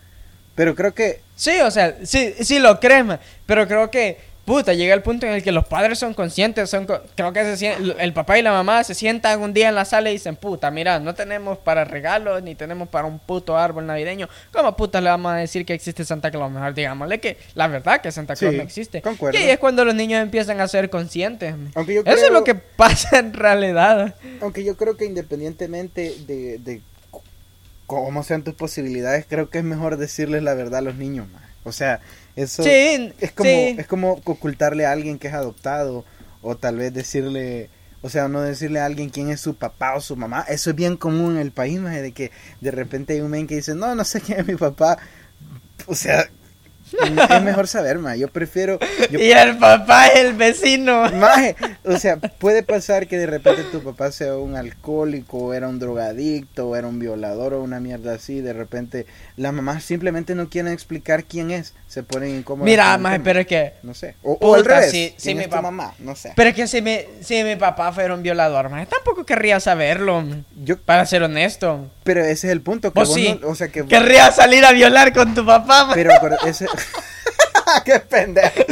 Pero creo que, Sí, o sea, sí, sí lo crees, pero creo que puta, llega el punto en el que los padres son conscientes, son co- creo que se el papá y la mamá se sientan un día en la sala y dicen, puta, mira, no tenemos para regalos ni tenemos para un puto árbol navideño. ¿Cómo puta le vamos a decir que existe Santa Claus? Mejor digámosle que la verdad que Santa Claus Sí, no existe. concuerdo. Y ahí es cuando los niños empiezan a ser conscientes. Aunque yo Eso es lo que pasa en realidad. Aunque yo creo que independientemente de, de cómo sean tus posibilidades, creo que es mejor decirles la verdad a los niños, ma. O sea, eso Sí, es como sí. es como ocultarle a alguien que es adoptado o tal vez decirle, o sea, no decirle a alguien quién es su papá o su mamá. Eso es bien común en el país, de que de repente hay un men que dice, "No, no sé quién es mi papá." O sea, es mejor saber, ma. Yo prefiero yo Y el papá es el vecino. Maje, o sea, puede pasar que de repente tu papá sea un alcohólico, o era un drogadicto, o era un violador o una mierda así. De repente las mamás simplemente no quieren explicar quién es, se ponen incómodas. Mira, tema. pero es que No sé. O, o al Puta, revés. sí, ¿quién mi es tu pap- mamá? No sé. Pero es que si mi, si mi papá fuera un violador, man, tampoco querría saberlo, Yo, para ser honesto. pero ese es el punto. Que Vos vos sí. no- o sea, que vos- Querría salir a violar con tu papá, man. Pero acuerda- ese... ¡Qué pendejo!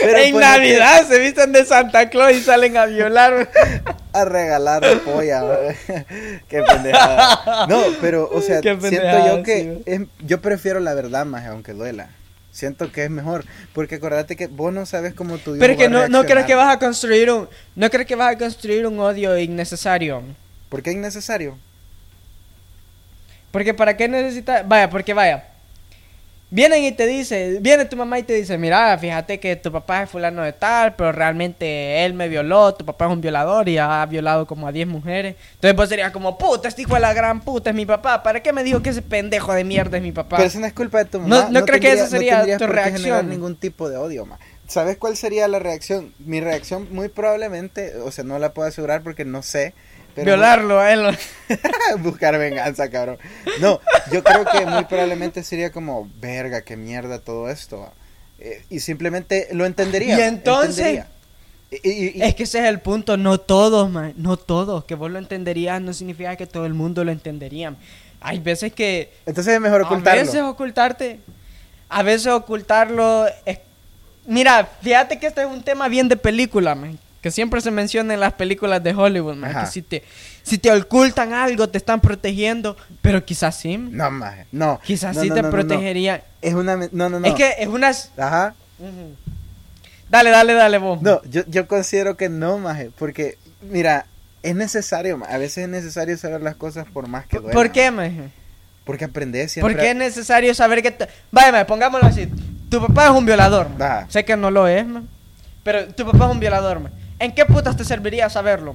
Pero en ponete Navidad se visten de Santa Claus y salen a violar. a regalar polla. Qué pendejada. No, pero, o sea, siento yo que sí, güey. es- yo prefiero la verdad más, aunque duela. Siento que es mejor, porque acordate que vos no sabes cómo tu hijo Pero que no, no crees que vas a construir un, no crees que vas a construir un odio innecesario. ¿Por qué es innecesario? Porque para qué necesitas, vaya, porque vaya. Vienen y te dice, viene tu mamá y te dice, mira, fíjate que tu papá es fulano de tal, pero realmente él me violó, tu papá es un violador y ha violado como a 10 mujeres. Entonces vos serías como, puta, este hijo de la gran puta es mi papá, ¿para qué me dijo que ese pendejo de mierda es mi papá? Pero eso no es culpa de tu No- mamá. no creo que esa sería tendrías tu reacción. ningún tipo de odio, ma. ¿Sabes cuál sería la reacción? Mi reacción muy probablemente, o sea, no la puedo asegurar porque no sé. Pero Violarlo a él. Buscar venganza, cabrón. No, yo creo que muy probablemente sería como, verga, qué mierda todo esto. Eh, y simplemente lo entendería. Y entonces- entendería. Y- y- y- Es que ese es el punto, no todos, man, no todos. Que vos lo entenderías no significa que todo el mundo lo entendería. Hay veces que entonces es mejor A ocultarlo. veces ocultarte. A veces ocultarlo. es- Mira, fíjate que este es un tema bien de película, man, Que siempre se menciona en las películas de Hollywood, man. Que si te, si te ocultan algo, te están protegiendo. Pero quizás sí. man. No, maje, no. Quizás No, sí no, te no, protegería. Es una... No, no, no. Es que es una. Ajá. Dale, dale, dale, vos. No, yo, yo considero que no, maje, porque, mira, es necesario, a veces es necesario saber las cosas por más que ¿Por, duelan. por qué, man? Porque aprendes siempre. ¿Por qué es necesario saber que... te- Vaya, pongámoslo así. Tu papá es un violador. Sé que no lo es, man. Pero tu papá es un violador, man. ¿En qué putas te serviría saberlo?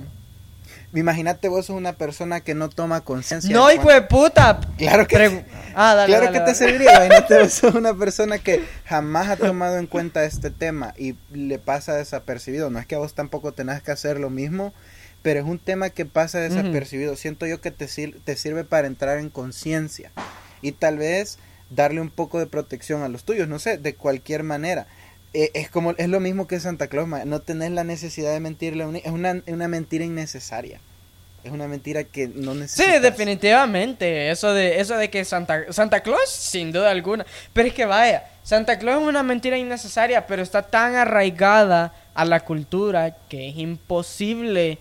Imagínate vos sos una persona que no toma conciencia. No, hijo de puta. Claro que Pregu- Ah, dale, claro dale, que te dale. serviría. Imagínate, vos sos una persona que jamás ha tomado en cuenta este tema y le pasa desapercibido. No es que a vos tampoco tengas que hacer lo mismo, pero es un tema que pasa desapercibido. Siento yo que te, sir- te sirve para entrar en conciencia y tal vez darle un poco de protección a los tuyos, no sé, de cualquier manera. Eh, es como es lo mismo que Santa Claus, no tenés la necesidad de mentirle a un ni- es una, una mentira innecesaria. Es una mentira que no necesitas. Sí, definitivamente. Eso de, eso de que Santa, Santa Claus, sin duda alguna. Pero es que vaya, Santa Claus es una mentira innecesaria, pero está tan arraigada a la cultura que es imposible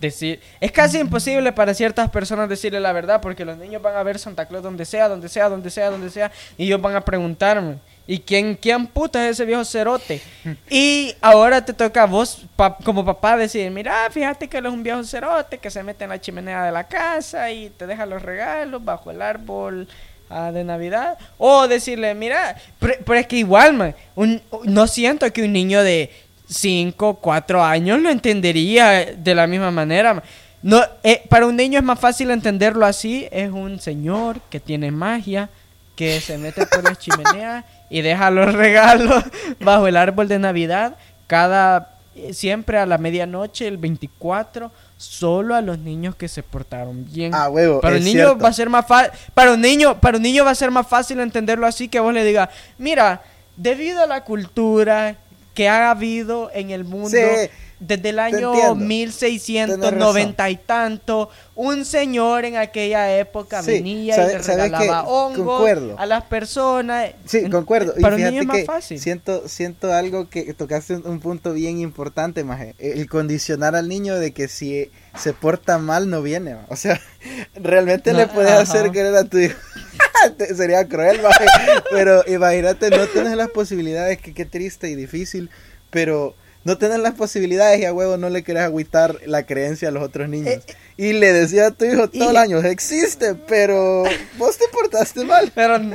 decir. Es casi imposible para ciertas personas decirle la verdad, porque los niños van a ver Santa Claus donde sea, donde sea, donde sea, donde sea, y ellos van a preguntarme. ¿Y quién, quién puta es ese viejo cerote? Y ahora te toca a vos, pa- como papá, decir, mira, fíjate que él es un viejo cerote que se mete en la chimenea de la casa y te deja los regalos bajo el árbol ah, de Navidad. O decirle, mira, pero, pero es que igual, man, un- no siento que un niño de 5, 4 años lo entendería de la misma manera. man. No, eh, para un niño es más fácil entenderlo así. Es un señor que tiene magia, que se mete por las chimeneas y deja los regalos bajo el árbol de Navidad cada eh, siempre a la medianoche el 24 solo a los niños que se portaron bien. Ah, huevo, para un niño cierto. va a ser más fácil para un niño para un niño va a ser más fácil entenderlo así que vos le digas, "Mira, debido a la cultura que ha habido en el mundo, Sí, desde el año entiendo. 1690 y tanto, un señor en aquella época Sí, venía sabe- y le ¿sabes regalaba hongos a las personas. Sí, concuerdo. Y Para un niño es más que fácil. siento, siento algo que tocaste un, un punto bien importante, maje. El condicionar al niño de que si se porta mal no viene. O sea, realmente No, le puedes ajá. hacer querer a tu hijo. Sería cruel, maje. Pero imagínate, no tienes las posibilidades, que qué triste y difícil. Pero no tienes las posibilidades y a huevo no le querés agüitar la creencia a los otros niños. Eh, y le decía a tu hijo todo el y- año, existe, pero vos te portaste mal. Pero.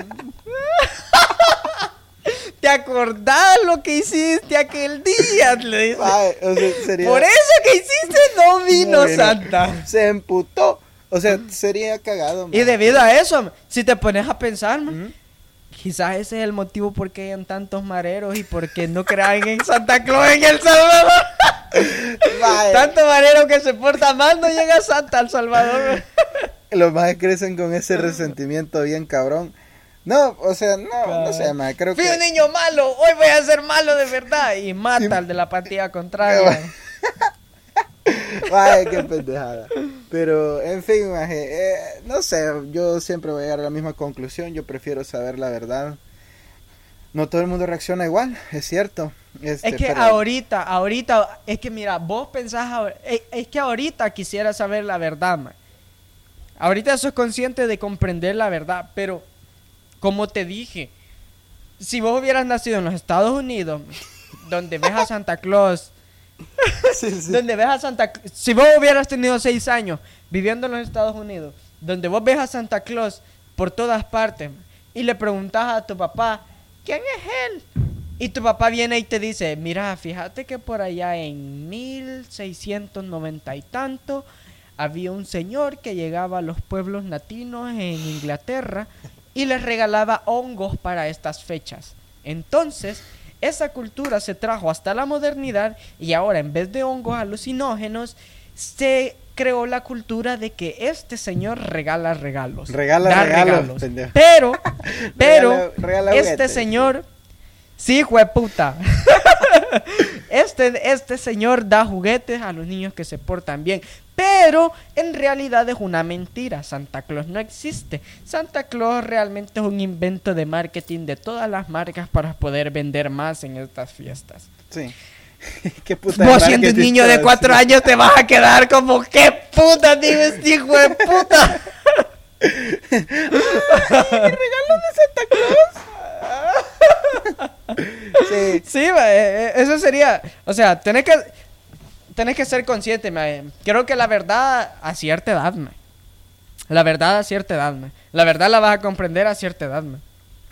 ¿Te acordás lo que hiciste aquel día? Le. Ay, o sea, sería... Por eso que hiciste no vino No vino. Santa. Se emputó. O sea, sería cagado. Y man. debido a eso, si te pones a pensar, man. Quizás ese es el motivo por qué hay tantos mareros y por qué no creen en Santa Claus en El Salvador. Vaya, Tanto marero que se porta mal no llega Santa al Salvador. Los más crecen con ese resentimiento bien cabrón. No, o sea, no, no sé, más creo Fui un que... niño malo, hoy voy a ser malo de verdad. Y mata Sí. al de la partida contraria. Vaya, qué pendejada. Pero, en fin, maje, eh, no sé, yo siempre voy a llegar a la misma conclusión. Yo prefiero saber la verdad. No todo el mundo reacciona igual, es cierto. Este, Es que pero- ahorita, ahorita, es que mira, vos pensás, es, es que ahorita quisiera saber la verdad, man. Ahorita sos consciente de comprender la verdad, pero como te dije, si vos hubieras nacido en los Estados Unidos, donde ves a Santa Claus, Donde ves a Santa si vos hubieras tenido seis años viviendo en los Estados Unidos, donde vos ves a Santa Claus por todas partes y le preguntas a tu papá, ¿quién es él? Y tu papá viene y te dice, mira, fíjate que por allá en 1690 y tanto había un señor que llegaba a los pueblos latinos en Inglaterra y les regalaba hongos para estas fechas. Entonces, esa cultura se trajo hasta la modernidad y ahora en vez de hongos alucinógenos, se creó la cultura de que este señor regala regalos. Regala da regalos. Pero, pero, Regala- regala este juguetes. señor, sí, jueputa. Este, este señor da juguetes a los niños que se portan bien. Pero en realidad es una mentira. Santa Claus no existe. Santa Claus realmente es un invento de marketing de todas las marcas para poder vender más en estas fiestas. Sí. Qué puta de Vos siendo un niño de cuatro años te vas a quedar como qué puta digo este hijo de puta. Sí, Sí, eh, eh, eso sería, o sea, tenés que, tenés que ser consciente, ma, eh. Creo que la verdad a cierta edad, ma. La verdad a cierta edad, ma. La verdad la vas a comprender a cierta edad, ma.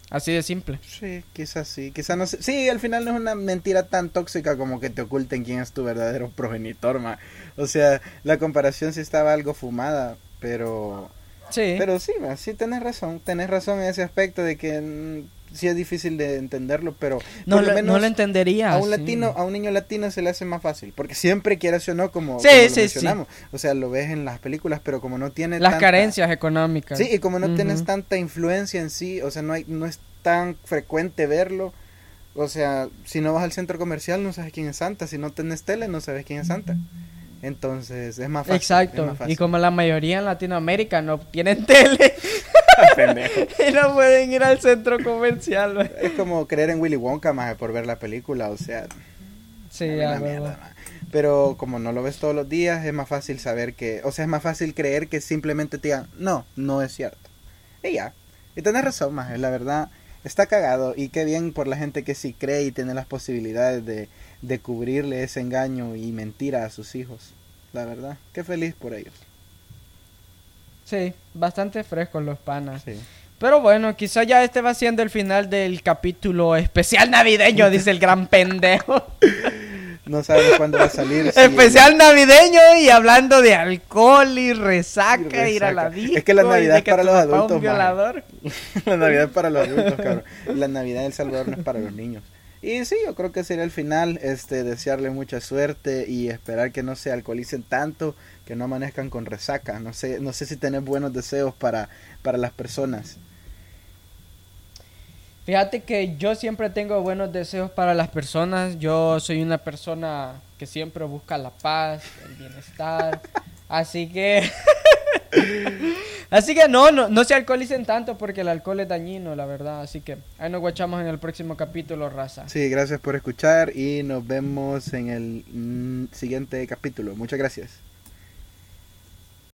Así de simple. sí, quizás sí, quizás no sé. Sí, al final no es una mentira tan tóxica como que te oculten quién es tu verdadero progenitor, ma. O sea, la comparación sí estaba algo fumada, pero Sí. pero sí, ma, sí tenés razón, tenés razón en ese aspecto de que mm, sí es difícil de entenderlo, pero no, por lo lo, menos no lo entendería. a un sí. latino, a un niño latino se le hace más fácil, porque siempre quieras o no, como, Sí, como lo sí, sí. mencionamos, o sea, lo ves en las películas, pero como no tiene Las tanta- carencias económicas. Sí, y como no tienes tanta influencia en sí, o sea, no hay, no es tan frecuente verlo. O sea, si no vas al centro comercial no sabes quién es Santa, si no tenés tele no sabes quién es Santa. Entonces es más fácil. Exacto. más Y como la mayoría en Latinoamérica no tienen tele y no pueden ir al centro comercial. Es como creer en Willy Wonka más por ver la película, o sea, Sí, una a huevo. mierda. Pero como no lo ves todos los días, es más fácil saber que, o sea, es más fácil creer que simplemente te digan, no, no es cierto. Y ya. Y tenés razón, más, la verdad, está cagado. Y qué bien por la gente que sí cree y tiene las posibilidades de, de cubrirle ese engaño y mentira a sus hijos. La verdad, qué feliz por ellos. Sí, bastante frescos los panas. Sí. Pero bueno, quizá ya este va siendo el final del capítulo especial navideño, dice el gran pendejo. No sabemos cuándo va a salir. si- especial navideño y hablando de alcohol y resaca, Y ir a la disco. Es que la Navidad es para los adultos, un violador. La Navidad es para los adultos, cabrón. La Navidad en El Salvador no es para los niños. Y sí, yo creo que sería el final, este, desearle mucha suerte y esperar que no se alcoholicen tanto, que no amanezcan con resaca. No sé, no sé si tenés buenos deseos para, para las personas. Fíjate que yo siempre tengo buenos deseos para las personas. Yo soy una persona que que siempre busca la paz, el bienestar. Así que... Así que no, no, no se alcoholicen tanto porque el alcohol es dañino, la verdad. Así que ahí nos guachamos en el próximo capítulo, raza. Sí, gracias por escuchar y nos vemos en el mm, siguiente capítulo. Muchas gracias.